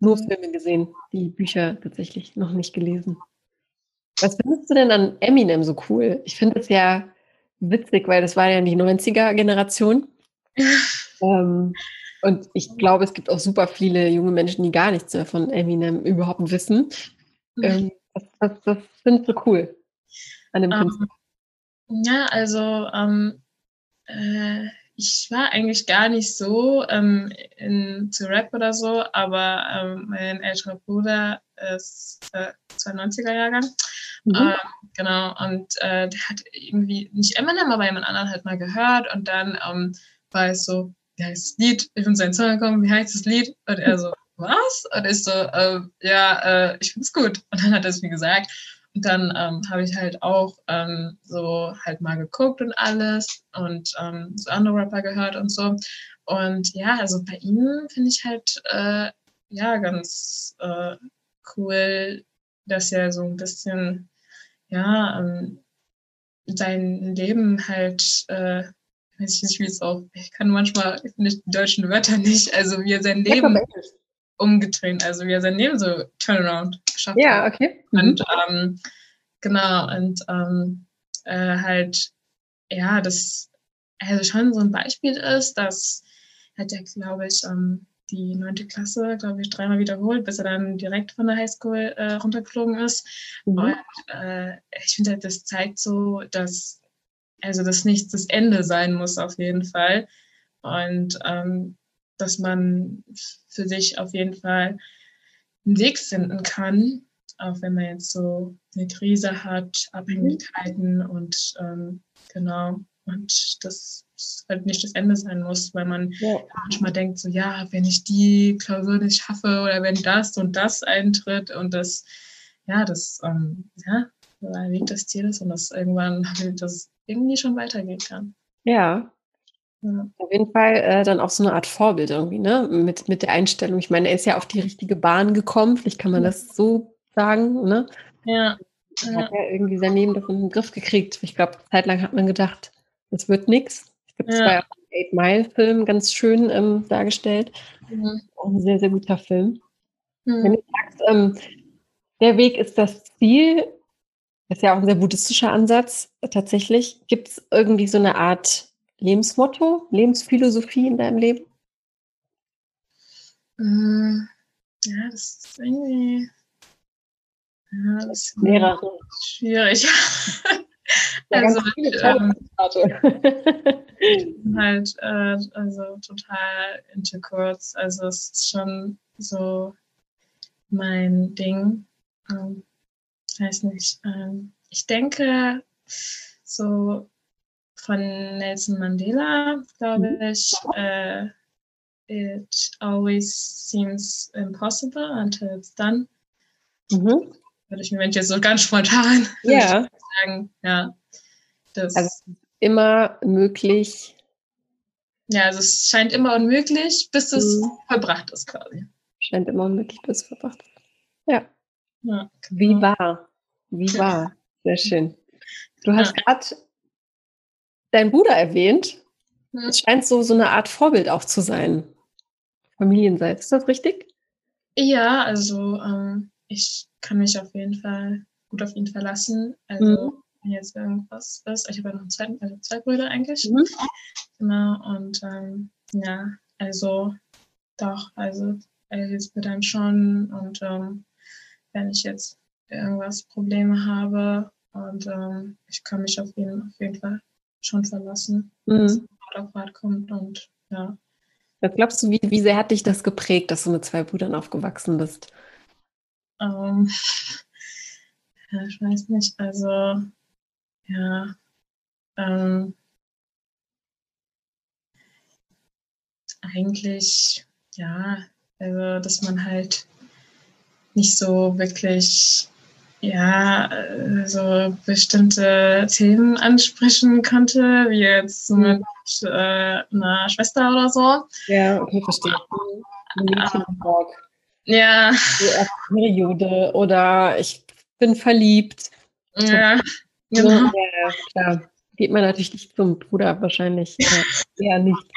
Nur Filme gesehen, die Bücher tatsächlich noch nicht gelesen. Was findest du denn an Eminem so cool? Ich finde es ja witzig, weil das war ja die 90er-Generation. ähm, und ich glaube, es gibt auch super viele junge Menschen, die gar nichts mehr von Eminem überhaupt wissen. Ähm, was, was, was findest du cool an dem Künstler? Um, ja, also ähm, äh, ich war eigentlich gar nicht so ähm, in, zu Rap oder so, aber ähm, mein älterer Bruder ist äh, 92er Jahrgang. Mhm. Ähm, genau, und äh, der hat irgendwie nicht Eminem, aber jemand anderen halt mal gehört und dann ähm, war es so, wie heißt das Lied? Ich bin zu seinen Song gekommen, wie heißt das Lied? Und er so, was? Und ich so, äh, ja, äh, ich find's gut. Und dann hat er es mir gesagt. Und dann ähm, habe ich halt auch ähm, so halt mal geguckt und alles und ähm, so andere Rapper gehört und so. Und ja, also bei ihm finde ich halt äh, ja ganz äh, cool, dass er so ein bisschen ja ähm, sein Leben halt äh, weiß ich nicht, wie es auch, ich kann manchmal nicht die deutschen Wörter nicht, also wie er sein Leben umgedreht, also wie er sein Leben so Turnaround geschafft. Ja, okay. Mhm. Und ähm, genau, und ähm, äh, halt, ja, das also schon so ein Beispiel ist, dass hat er, glaube ich, ähm, die neunte Klasse, glaube ich, dreimal wiederholt, bis er dann direkt von der Highschool äh, runtergeflogen ist. Mhm. Und äh, ich finde halt, das zeigt so, dass also das nicht das Ende sein muss auf jeden Fall. Und ähm, dass man für sich auf jeden Fall einen Weg finden kann, auch wenn man jetzt so eine Krise hat, Abhängigkeiten und ähm, genau, und das halt nicht das Ende sein muss, weil man ja. manchmal denkt, so ja, wenn ich die Klausur nicht schaffe oder wenn das und das eintritt und das, ja, das, ähm, ja, der Weg des Zieles und das irgendwann das irgendwie schon weitergehen kann. Ja. Ja. Auf jeden Fall äh, dann auch so eine Art Vorbild irgendwie, ne? Mit, mit der Einstellung. Ich meine, er ist ja auf die richtige Bahn gekommen, vielleicht kann man das so sagen, ne? Ja. Er hat ja irgendwie sein Leben davon in den Griff gekriegt. Ich glaube, zeitlang hat man gedacht, das wird nichts. Es gibt ja. zwei Eight Mile Film ganz schön ähm, dargestellt. Mhm. ein sehr, sehr guter Film. Mhm. Wenn du sagst, ähm, der Weg ist das Ziel, ist ja auch ein sehr buddhistischer Ansatz tatsächlich. Gibt es irgendwie so eine Art Lebensmotto, Lebensphilosophie in deinem Leben? Mhm. Ja, das ist irgendwie. Ja, das ist mehrere. Schwierig. also, ähm, halt, äh, also total into kurz. Also es ist schon so mein Ding. Ähm, weiß nicht. Ähm, ich denke, so von Nelson Mandela, glaube mhm. ich, äh, it always seems impossible until it's done. Mhm. Würde ich mir jetzt so ganz spontan ja. sagen, ja. Das also immer möglich. Ja, also es scheint immer unmöglich, bis es mhm. vollbracht ist quasi. Scheint immer unmöglich, bis es vollbracht ist. Ja. ja genau. Wie war? Wie war? Sehr schön. Du hast ja. gerade deinen Bruder erwähnt. Mhm. Es scheint so, so eine Art Vorbild auch zu sein. Familienseits. Ist das richtig? Ja, also ähm, ich kann mich auf jeden Fall gut auf ihn verlassen. Also mhm wenn jetzt irgendwas ist. Ich habe ja noch einen zweiten, also zwei Brüder eigentlich. Mhm. Genau, und ähm, ja, also doch, also er hilft mir dann schon und ähm, wenn ich jetzt irgendwas Probleme habe und ähm, ich kann mich auf ihn auf jeden Fall schon verlassen, mhm. dass er auf Rat kommt und ja. Was glaubst du, wie, wie sehr hat dich das geprägt, dass du mit zwei Brüdern aufgewachsen bist? Ähm, ja, ich weiß nicht, also ja. Ähm, eigentlich, ja, also dass man halt nicht so wirklich ja, so bestimmte Themen ansprechen konnte, wie jetzt mhm. mit äh, einer Schwester oder so. Ja, okay, verstehe. Mädchentalk. Ja. Periode oder ich bin verliebt. Ja. Genau. Ja, klar. Geht man natürlich nicht zum Bruder wahrscheinlich. eher nicht.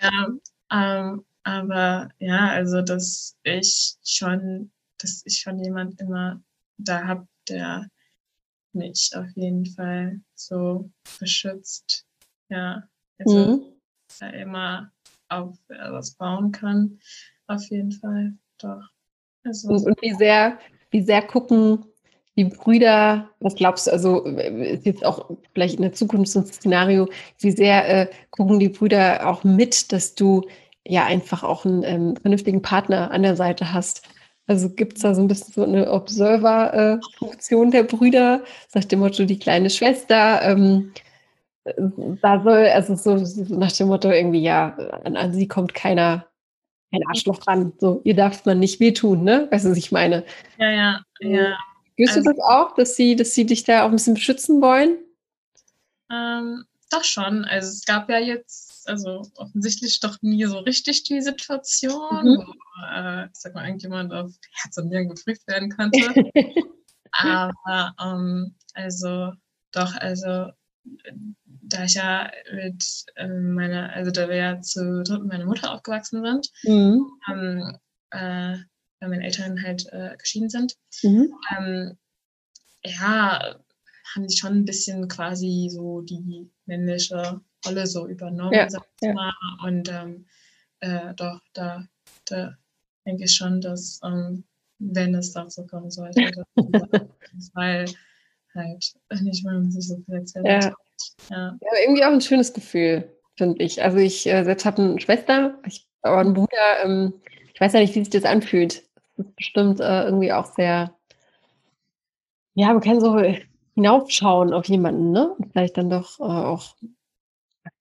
Ja, ähm, aber ja, also dass ich schon, dass ich schon jemand immer da habe, der mich auf jeden Fall so beschützt. Ja, also mhm. da immer auf was bauen kann. Auf jeden Fall, doch. Also, und, und wie sehr, wie sehr gucken die Brüder, was glaubst du, also ist jetzt auch vielleicht in der Zukunft so ein Szenario, wie sehr äh, gucken die Brüder auch mit, dass du ja einfach auch einen ähm, vernünftigen Partner an der Seite hast? Also gibt es da so ein bisschen so eine Observer-Funktion der Brüder, sagt dem Motto, die kleine Schwester, ähm, da soll, also so, so, nach dem Motto irgendwie, ja, an, an sie kommt keiner, kein Arschloch ran. So, ihr darf man nicht wehtun, ne? Weißt du, was ich meine? Ja, ja, ja. Spürst also, du das auch, dass sie, dass sie dich da auch ein bisschen beschützen wollen? Ähm, doch schon. Also es gab ja jetzt, also offensichtlich doch nie so richtig die Situation, mhm. wo, äh, ich sag mal, irgendjemand auf Herz und Nieren geprüft werden konnte. Aber ähm, also doch, also da ich ja mit äh, meiner, also da wir ja zu dritt mit meiner Mutter aufgewachsen sind, mhm. ähm, äh, weil meine Eltern halt äh, geschieden sind, mhm. ähm, ja, haben die schon ein bisschen quasi so die männliche Rolle so übernommen, ja, sag ich ja. mal. Und ähm, äh, doch, da, da denke ich schon, dass ähm, wenn es dazu kommen sollte, weil halt nicht mehr sich so viel erzählt. Ja. Ja. ja, irgendwie auch ein schönes Gefühl, finde ich. Also ich äh, selbst habe eine Schwester, ich aber einen Bruder, ähm, ich weiß ja nicht, wie sich das anfühlt. Das ist bestimmt äh, irgendwie auch sehr, ja, man kann so hinaufschauen auf jemanden, ne? Und vielleicht dann doch äh, auch,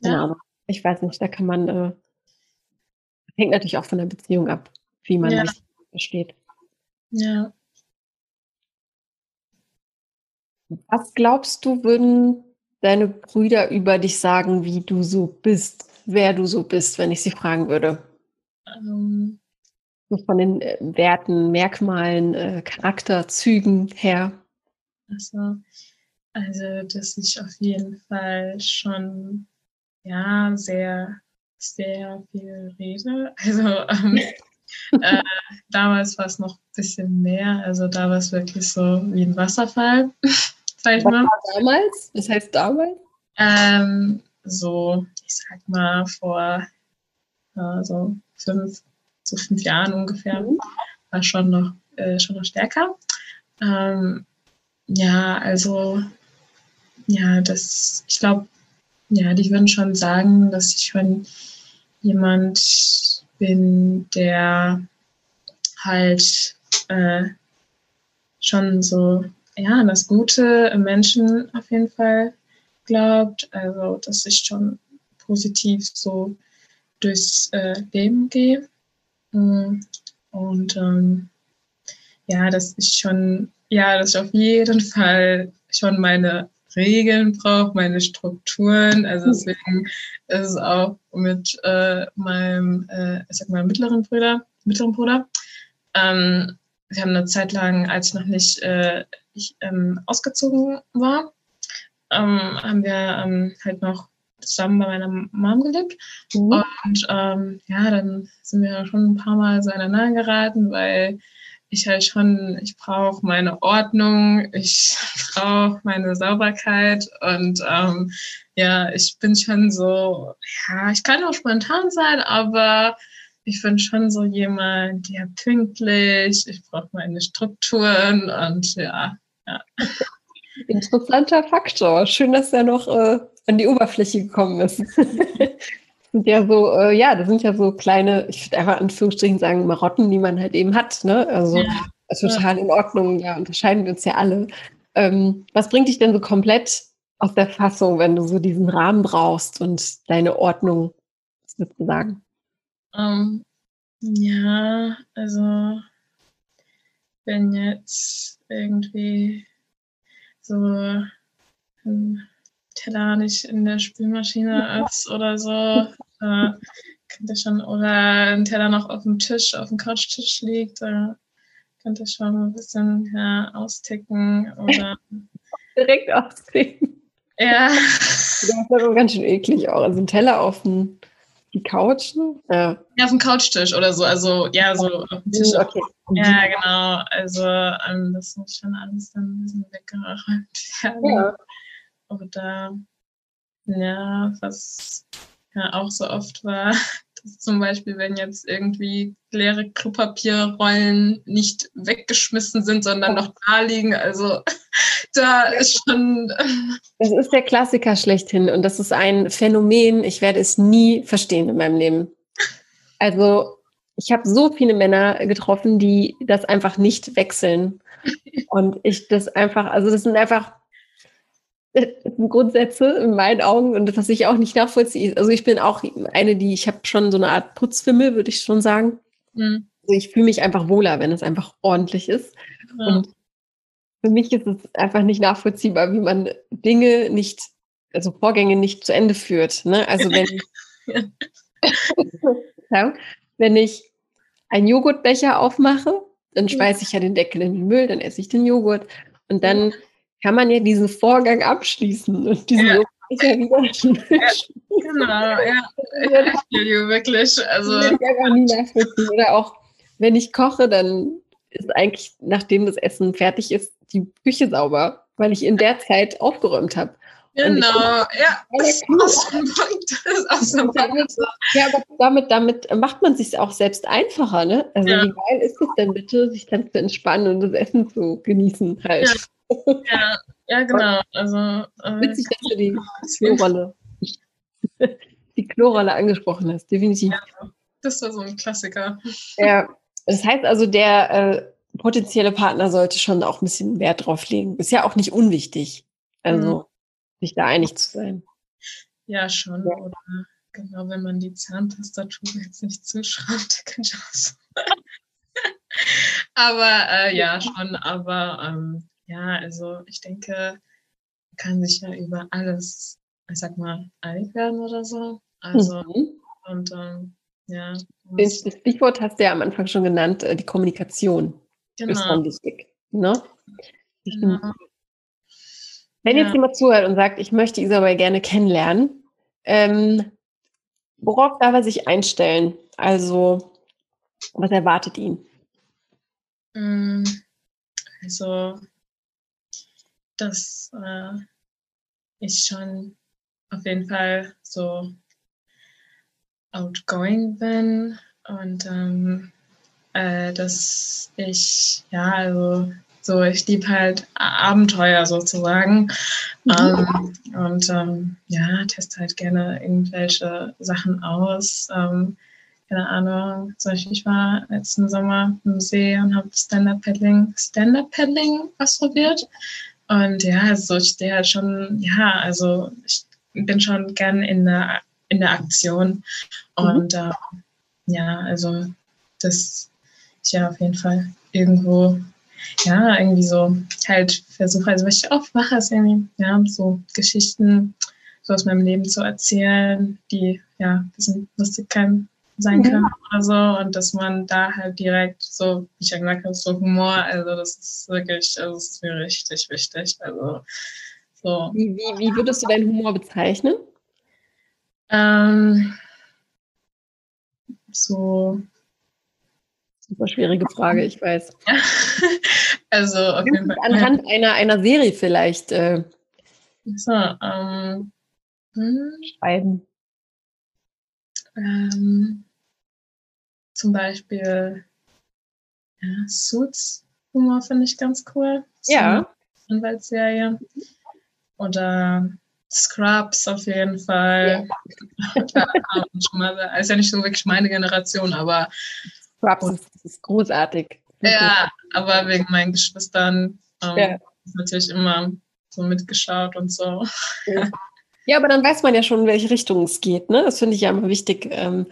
keine ja. Ahnung, ich weiß nicht, da kann man, äh, hängt natürlich auch von der Beziehung ab, wie man ja. sich versteht. Ja. Was glaubst du, würden deine Brüder über dich sagen, wie du so bist, wer du so bist, wenn ich sie fragen würde? Ähm, von den äh, Werten, Merkmalen, äh, Charakterzügen her. Also, also, dass ich auf jeden Fall schon ja sehr, sehr viel rede. Also ähm, äh, damals war es noch ein bisschen mehr. Also da war es wirklich so wie ein Wasserfall, sag ich mal. damals? Was heißt damals? Ähm, so, ich sag mal, vor äh, so fünf, so fünf Jahren ungefähr, mhm. war schon noch, äh, schon noch stärker. Ähm, ja, also, ja, das, ich glaube, ja, die würden schon sagen, dass ich schon jemand bin, der halt äh, schon so, ja, das Gute im Menschen auf jeden Fall glaubt. Also, dass ich schon positiv so durchs äh, Leben gehe. Mm, und ähm, ja, dass ich schon, ja, dass ich auf jeden Fall schon meine Regeln brauche, meine Strukturen. Also deswegen ist es auch mit äh, meinem, äh, ich sag mal, mittleren Bruder, mittleren Bruder. Ähm, wir haben eine Zeit lang, als ich noch nicht äh, ich, ähm, ausgezogen war, ähm, haben wir ähm, halt noch zusammen bei meiner Mom gelebt. Mhm. Und ähm, ja, dann sind wir schon ein paar Mal so aneinander geraten, weil ich halt schon, ich brauche meine Ordnung, ich brauche meine Sauberkeit und ähm, ja, ich bin schon so, ja, ich kann auch spontan sein, aber ich bin schon so jemand, der pünktlich, ich brauche meine Strukturen und ja, ja. Interessanter Faktor. Schön, dass er noch äh, an die Oberfläche gekommen ist. sind ja so, äh, ja, das sind ja so kleine, ich würde einfach in Anführungsstrichen sagen, Marotten, die man halt eben hat. Ne? Also ja. total in Ordnung, ja, unterscheiden wir uns ja alle. Ähm, was bringt dich denn so komplett aus der Fassung, wenn du so diesen Rahmen brauchst und deine Ordnung sozusagen? Um, ähm, ja, also wenn jetzt irgendwie so ein Teller nicht in der Spülmaschine ist oder so, äh, könnte schon, oder ein Teller noch auf dem Tisch, auf dem Couchtisch liegt, da könnte schon ein bisschen ja, austicken oder direkt austicken. Ja. Das ist aber ganz schön eklig auch. Also ein Teller auf dem die Couch? Ja. ja, auf dem Couchtisch oder so. Also ja, so auf dem Tisch. Okay. Ja, genau. Also ähm, das muss schon alles dann ein bisschen weggeräumt werden. Ja. Oder ja, was ja auch so oft war, dass zum Beispiel, wenn jetzt irgendwie leere Klopapierrollen nicht weggeschmissen sind, sondern noch da liegen. Also da ist schon. Das ist der Klassiker schlechthin und das ist ein Phänomen, ich werde es nie verstehen in meinem Leben. Also ich habe so viele Männer getroffen, die das einfach nicht wechseln. Und ich das einfach, also das sind einfach Grundsätze in meinen Augen und das, was ich auch nicht nachvollziehe. Also ich bin auch eine, die, ich habe schon so eine Art Putzfimmel, würde ich schon sagen. Mhm. Also ich fühle mich einfach wohler, wenn es einfach ordentlich ist. Ja. Und für mich ist es einfach nicht nachvollziehbar, wie man Dinge nicht, also Vorgänge nicht zu Ende führt. Ne? Also wenn, ja, wenn ich einen Joghurtbecher aufmache, dann schmeiße ich ja den Deckel in den Müll, dann esse ich den Joghurt und dann kann man ja diesen Vorgang abschließen und diesen ja. Becher wieder ja, Genau, ja. ja. wirklich. Also. Nie nachvollziehen. Oder auch wenn ich koche, dann ist eigentlich, nachdem das Essen fertig ist, die Küche sauber, weil ich in der Zeit aufgeräumt habe. Genau, ja. Punkt. Ja, aber damit, damit macht man sich auch selbst einfacher, ne? Also ja. wie geil ist es denn bitte, sich dann zu entspannen und das Essen zu genießen halt. Ja, ja, ja genau. Also, äh, Witzig, dass du die Klorolle, die Klorolle angesprochen hast, definitiv. Ja, das war so ein Klassiker. Ja, das heißt also, der äh, potenzielle Partner sollte schon auch ein bisschen Wert drauf legen. Ist ja auch nicht unwichtig. Also. Mhm sich da einig zu sein. Ja, schon. Ja. Oder genau, wenn man die Zahntastatur jetzt nicht zuschraubt, kann ich auch so. aber äh, ja, schon. Aber ähm, ja, also ich denke, man kann sich ja über alles, ich sag mal, einig werden oder so. Also, mhm. und ähm, ja. Das Stichwort hast du ja am Anfang schon genannt, äh, die Kommunikation. Genau. Ist dann wichtig. Ne? Genau. Wenn ja. jetzt jemand zuhört und sagt, ich möchte Isabel gerne kennenlernen, ähm, worauf darf er sich einstellen? Also, was erwartet ihn? Mm, also, dass äh, ich schon auf jeden Fall so outgoing bin und ähm, äh, dass ich ja also so, ich liebe halt Abenteuer sozusagen. Mhm. Ähm, und ähm, ja, teste halt gerne irgendwelche Sachen aus. Ähm, keine Ahnung, zum Beispiel, ich war letzten Sommer im See und habe Stand-Up-Paddling Stand Paddling ausprobiert. Und ja, also ich stehe halt schon, ja, also ich bin schon gern in der, in der Aktion. Mhm. Und äh, ja, also das ist ja auf jeden Fall irgendwo ja, irgendwie so halt versuche, also was ich oft mache, ist irgendwie, ja, so Geschichten so aus meinem Leben zu erzählen, die ja ein bisschen lustig kann, sein können oder so und dass man da halt direkt so, wie ich ja gesagt habe, so Humor, also das ist wirklich, also das ist mir richtig wichtig, also so. Wie, wie, wie würdest du deinen Humor bezeichnen? Ähm, so Super schwierige Frage, ich weiß. also auf jeden Fall. Anhand einer, einer Serie vielleicht. Äh, so, ähm, hm, schreiben. Ähm, zum Beispiel ja, Suits Humor finde ich ganz cool. Ja. Anwaltsserie. Oder Scrubs auf jeden Fall. Ja. ist ja nicht so wirklich meine Generation, aber Scrubs ist, ist großartig. Ja, aber wegen meinen Geschwistern ähm, ja. natürlich immer so mitgeschaut und so. Ja. ja. aber dann weiß man ja schon, in welche Richtung es geht. Ne? Das finde ich ja immer wichtig. Ähm,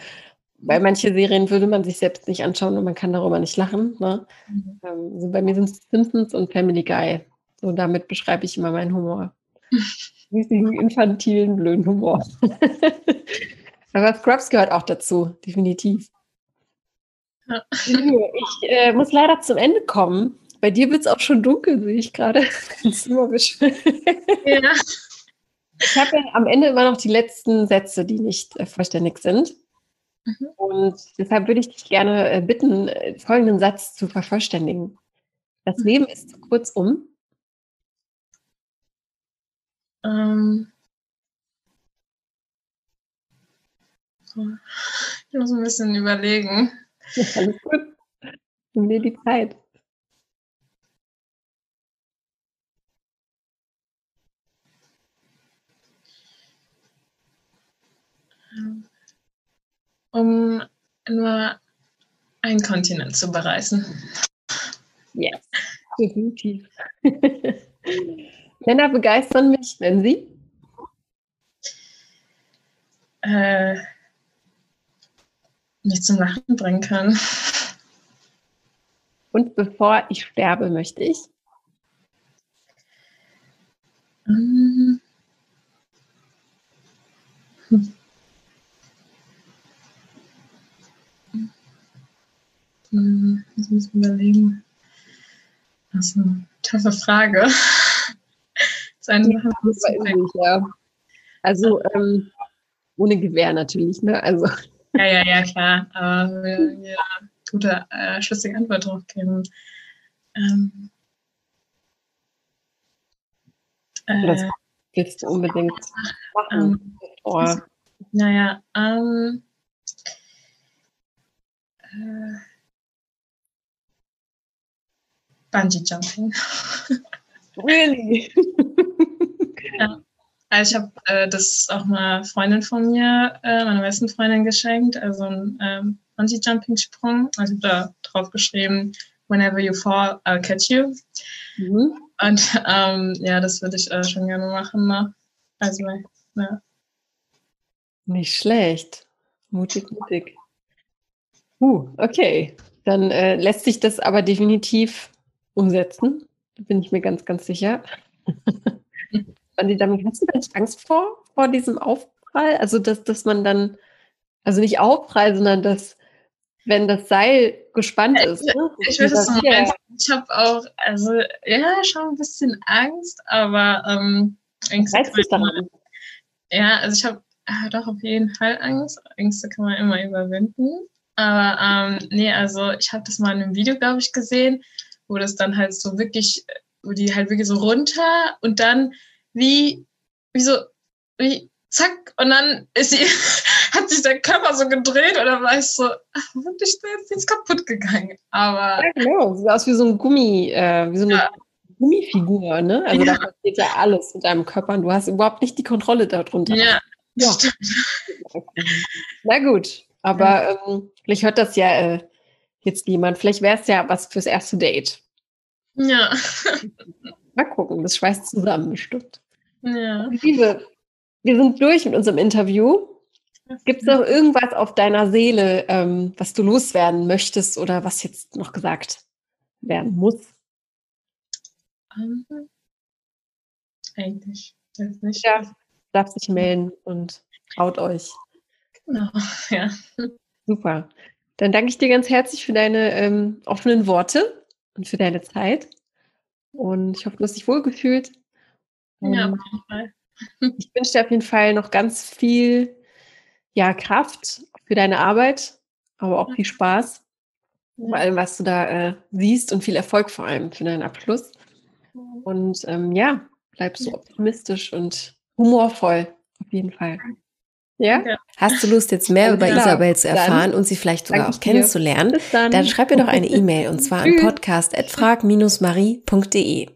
weil manche Serien würde man sich selbst nicht anschauen und man kann darüber nicht lachen. Ne? Mhm. Ähm, also bei mir sind es Simpsons und Family Guy. So damit beschreibe ich immer meinen Humor. Diesen infantilen, blöden Humor. Aber Scrubs gehört auch dazu, definitiv. Ich äh, muss leider zum Ende kommen. Bei dir wird es auch schon dunkel, sehe ich gerade. ja. Ich habe ja am Ende immer noch die letzten Sätze, die nicht äh, vollständig sind. Mhm. Und deshalb würde ich dich gerne äh, bitten, äh, folgenden Satz zu vervollständigen. Das mhm. Leben ist zu kurz um. Ähm. Ich muss ein bisschen überlegen. Ja, alles gut. Nimm dir die Zeit. Um nur einen Kontinent zu bereisen. Yes, definitiv. Männer begeistern mich, wenn sie? Äh, mich zum Lachen bringen können. Und bevor ich sterbe, möchte ich? Hm. Hm, ich muss überlegen. Also, taffe Frage. Seine ja, ja. Also, ähm, ohne Gewehr natürlich, ne? Also. Ja, ja, ja, klar. Aber wir, wir gute, äh, schlüssige Antwort drauf geben. Ähm, das willst du unbedingt machen. Ähm, naja, ähm, äh, Bungee Jumping. Really? ja. Also ich habe äh, das auch mal Freundin von mir, äh, meiner besten Freundin geschenkt, also ein ähm, Bungee Jumping Sprung. Also ich habe da drauf geschrieben, whenever you fall, I'll catch you. Mhm. Und ähm, ja, das würde ich äh, schon gerne machen. Ne? Also ja. Nicht schlecht. Mutig, mutig. Uh, okay. Dann äh, lässt sich das aber definitiv umsetzen. Da bin ich mir ganz, ganz sicher. Und damit hast du da Angst vor, vor diesem Aufprall? Also, dass, dass man dann, also nicht Aufprall, sondern dass, wenn das Seil gespannt ist. Ne? Ich weiß, was du meinst. Ich habe auch, also, ja, schon ein bisschen Angst, aber ähm, Ängste. Ja, also ich habe äh, doch auf jeden Fall Angst. Ängste kann man immer überwinden. Aber ähm, nee, also ich habe das mal in einem Video, glaube ich, gesehen, wo das dann halt so wirklich, wo die halt wirklich so runter und dann wie, wie so, wie, zack, und dann ist sie, hat sich der Körper so gedreht oder war ich so, ach, wirklich, da ist nichts kaputt gegangen. Aber. Ja, genau, sieht aus wie so ein Gummi, äh, wie so eine ja. Gummifigur, ne? Also ja. da passiert ja alles mit deinem Körper und du hast überhaupt nicht die Kontrolle darunter. Ja. Ja. Na gut, aber ähm, vielleicht hört das ja äh, jetzt jemand. Vielleicht wäre es ja was fürs erste Date. Ja. Mal gucken, das schweißt zusammen bestimmt. Ja. Liebe, wir sind durch mit unserem Interview. Gibt es noch irgendwas auf deiner Seele, ähm, was du loswerden möchtest oder was jetzt noch gesagt werden muss? Um, eigentlich. Nicht. Ja, darf sich melden und traut euch. Genau, ja. Super. Dann danke ich dir ganz herzlich für deine ähm, offenen Worte und für deine Zeit. Und ich hoffe, du hast dich wohlgefühlt. Ja, auf jeden Fall. Ich wünsche dir auf jeden Fall noch ganz viel ja, Kraft für deine Arbeit, aber auch viel Spaß bei allem, was du da äh, siehst und viel Erfolg vor allem für deinen Abschluss. Und ähm, ja, bleib so optimistisch und humorvoll, auf jeden Fall. Ja? ja? Hast du Lust, jetzt mehr über klar. Isabel zu erfahren dann und sie vielleicht sogar auch kennenzulernen? Dann. dann. schreib mir doch eine E-Mail und zwar an podcast.frag-marie.de.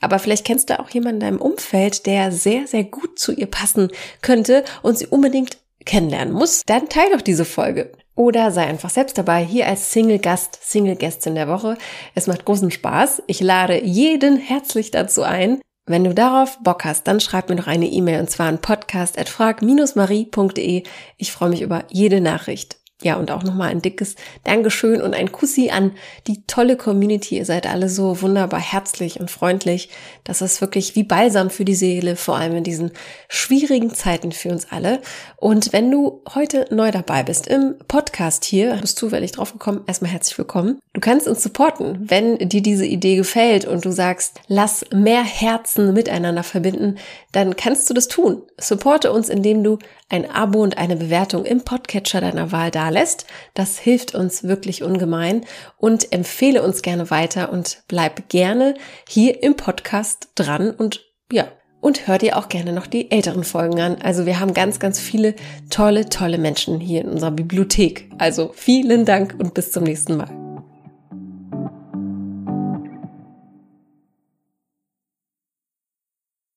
Aber vielleicht kennst du auch jemanden in deinem Umfeld, der sehr, sehr gut zu ihr passen könnte und sie unbedingt kennenlernen muss. Dann teil doch diese Folge. Oder sei einfach selbst dabei, hier als Single-Gast, Single-Gästin der Woche. Es macht großen Spaß. Ich lade jeden herzlich dazu ein, wenn du darauf Bock hast, dann schreib mir doch eine E-Mail und zwar an podcast.frag-marie.de. Ich freue mich über jede Nachricht. Ja, und auch nochmal ein dickes Dankeschön und ein Kussi an die tolle Community. Ihr seid alle so wunderbar herzlich und freundlich. Das ist wirklich wie Balsam für die Seele, vor allem in diesen schwierigen Zeiten für uns alle. Und wenn du heute neu dabei bist im Podcast hier, bist zufällig drauf gekommen, erstmal herzlich willkommen. Du kannst uns supporten, wenn dir diese Idee gefällt und du sagst, lass mehr Herzen miteinander verbinden, dann kannst du das tun. Supporte uns, indem du ein Abo und eine Bewertung im Podcatcher deiner Wahl dalässt. Das hilft uns wirklich ungemein und empfehle uns gerne weiter und bleib gerne hier im Podcast dran und ja, und hör dir auch gerne noch die älteren Folgen an. Also wir haben ganz, ganz viele tolle, tolle Menschen hier in unserer Bibliothek. Also vielen Dank und bis zum nächsten Mal.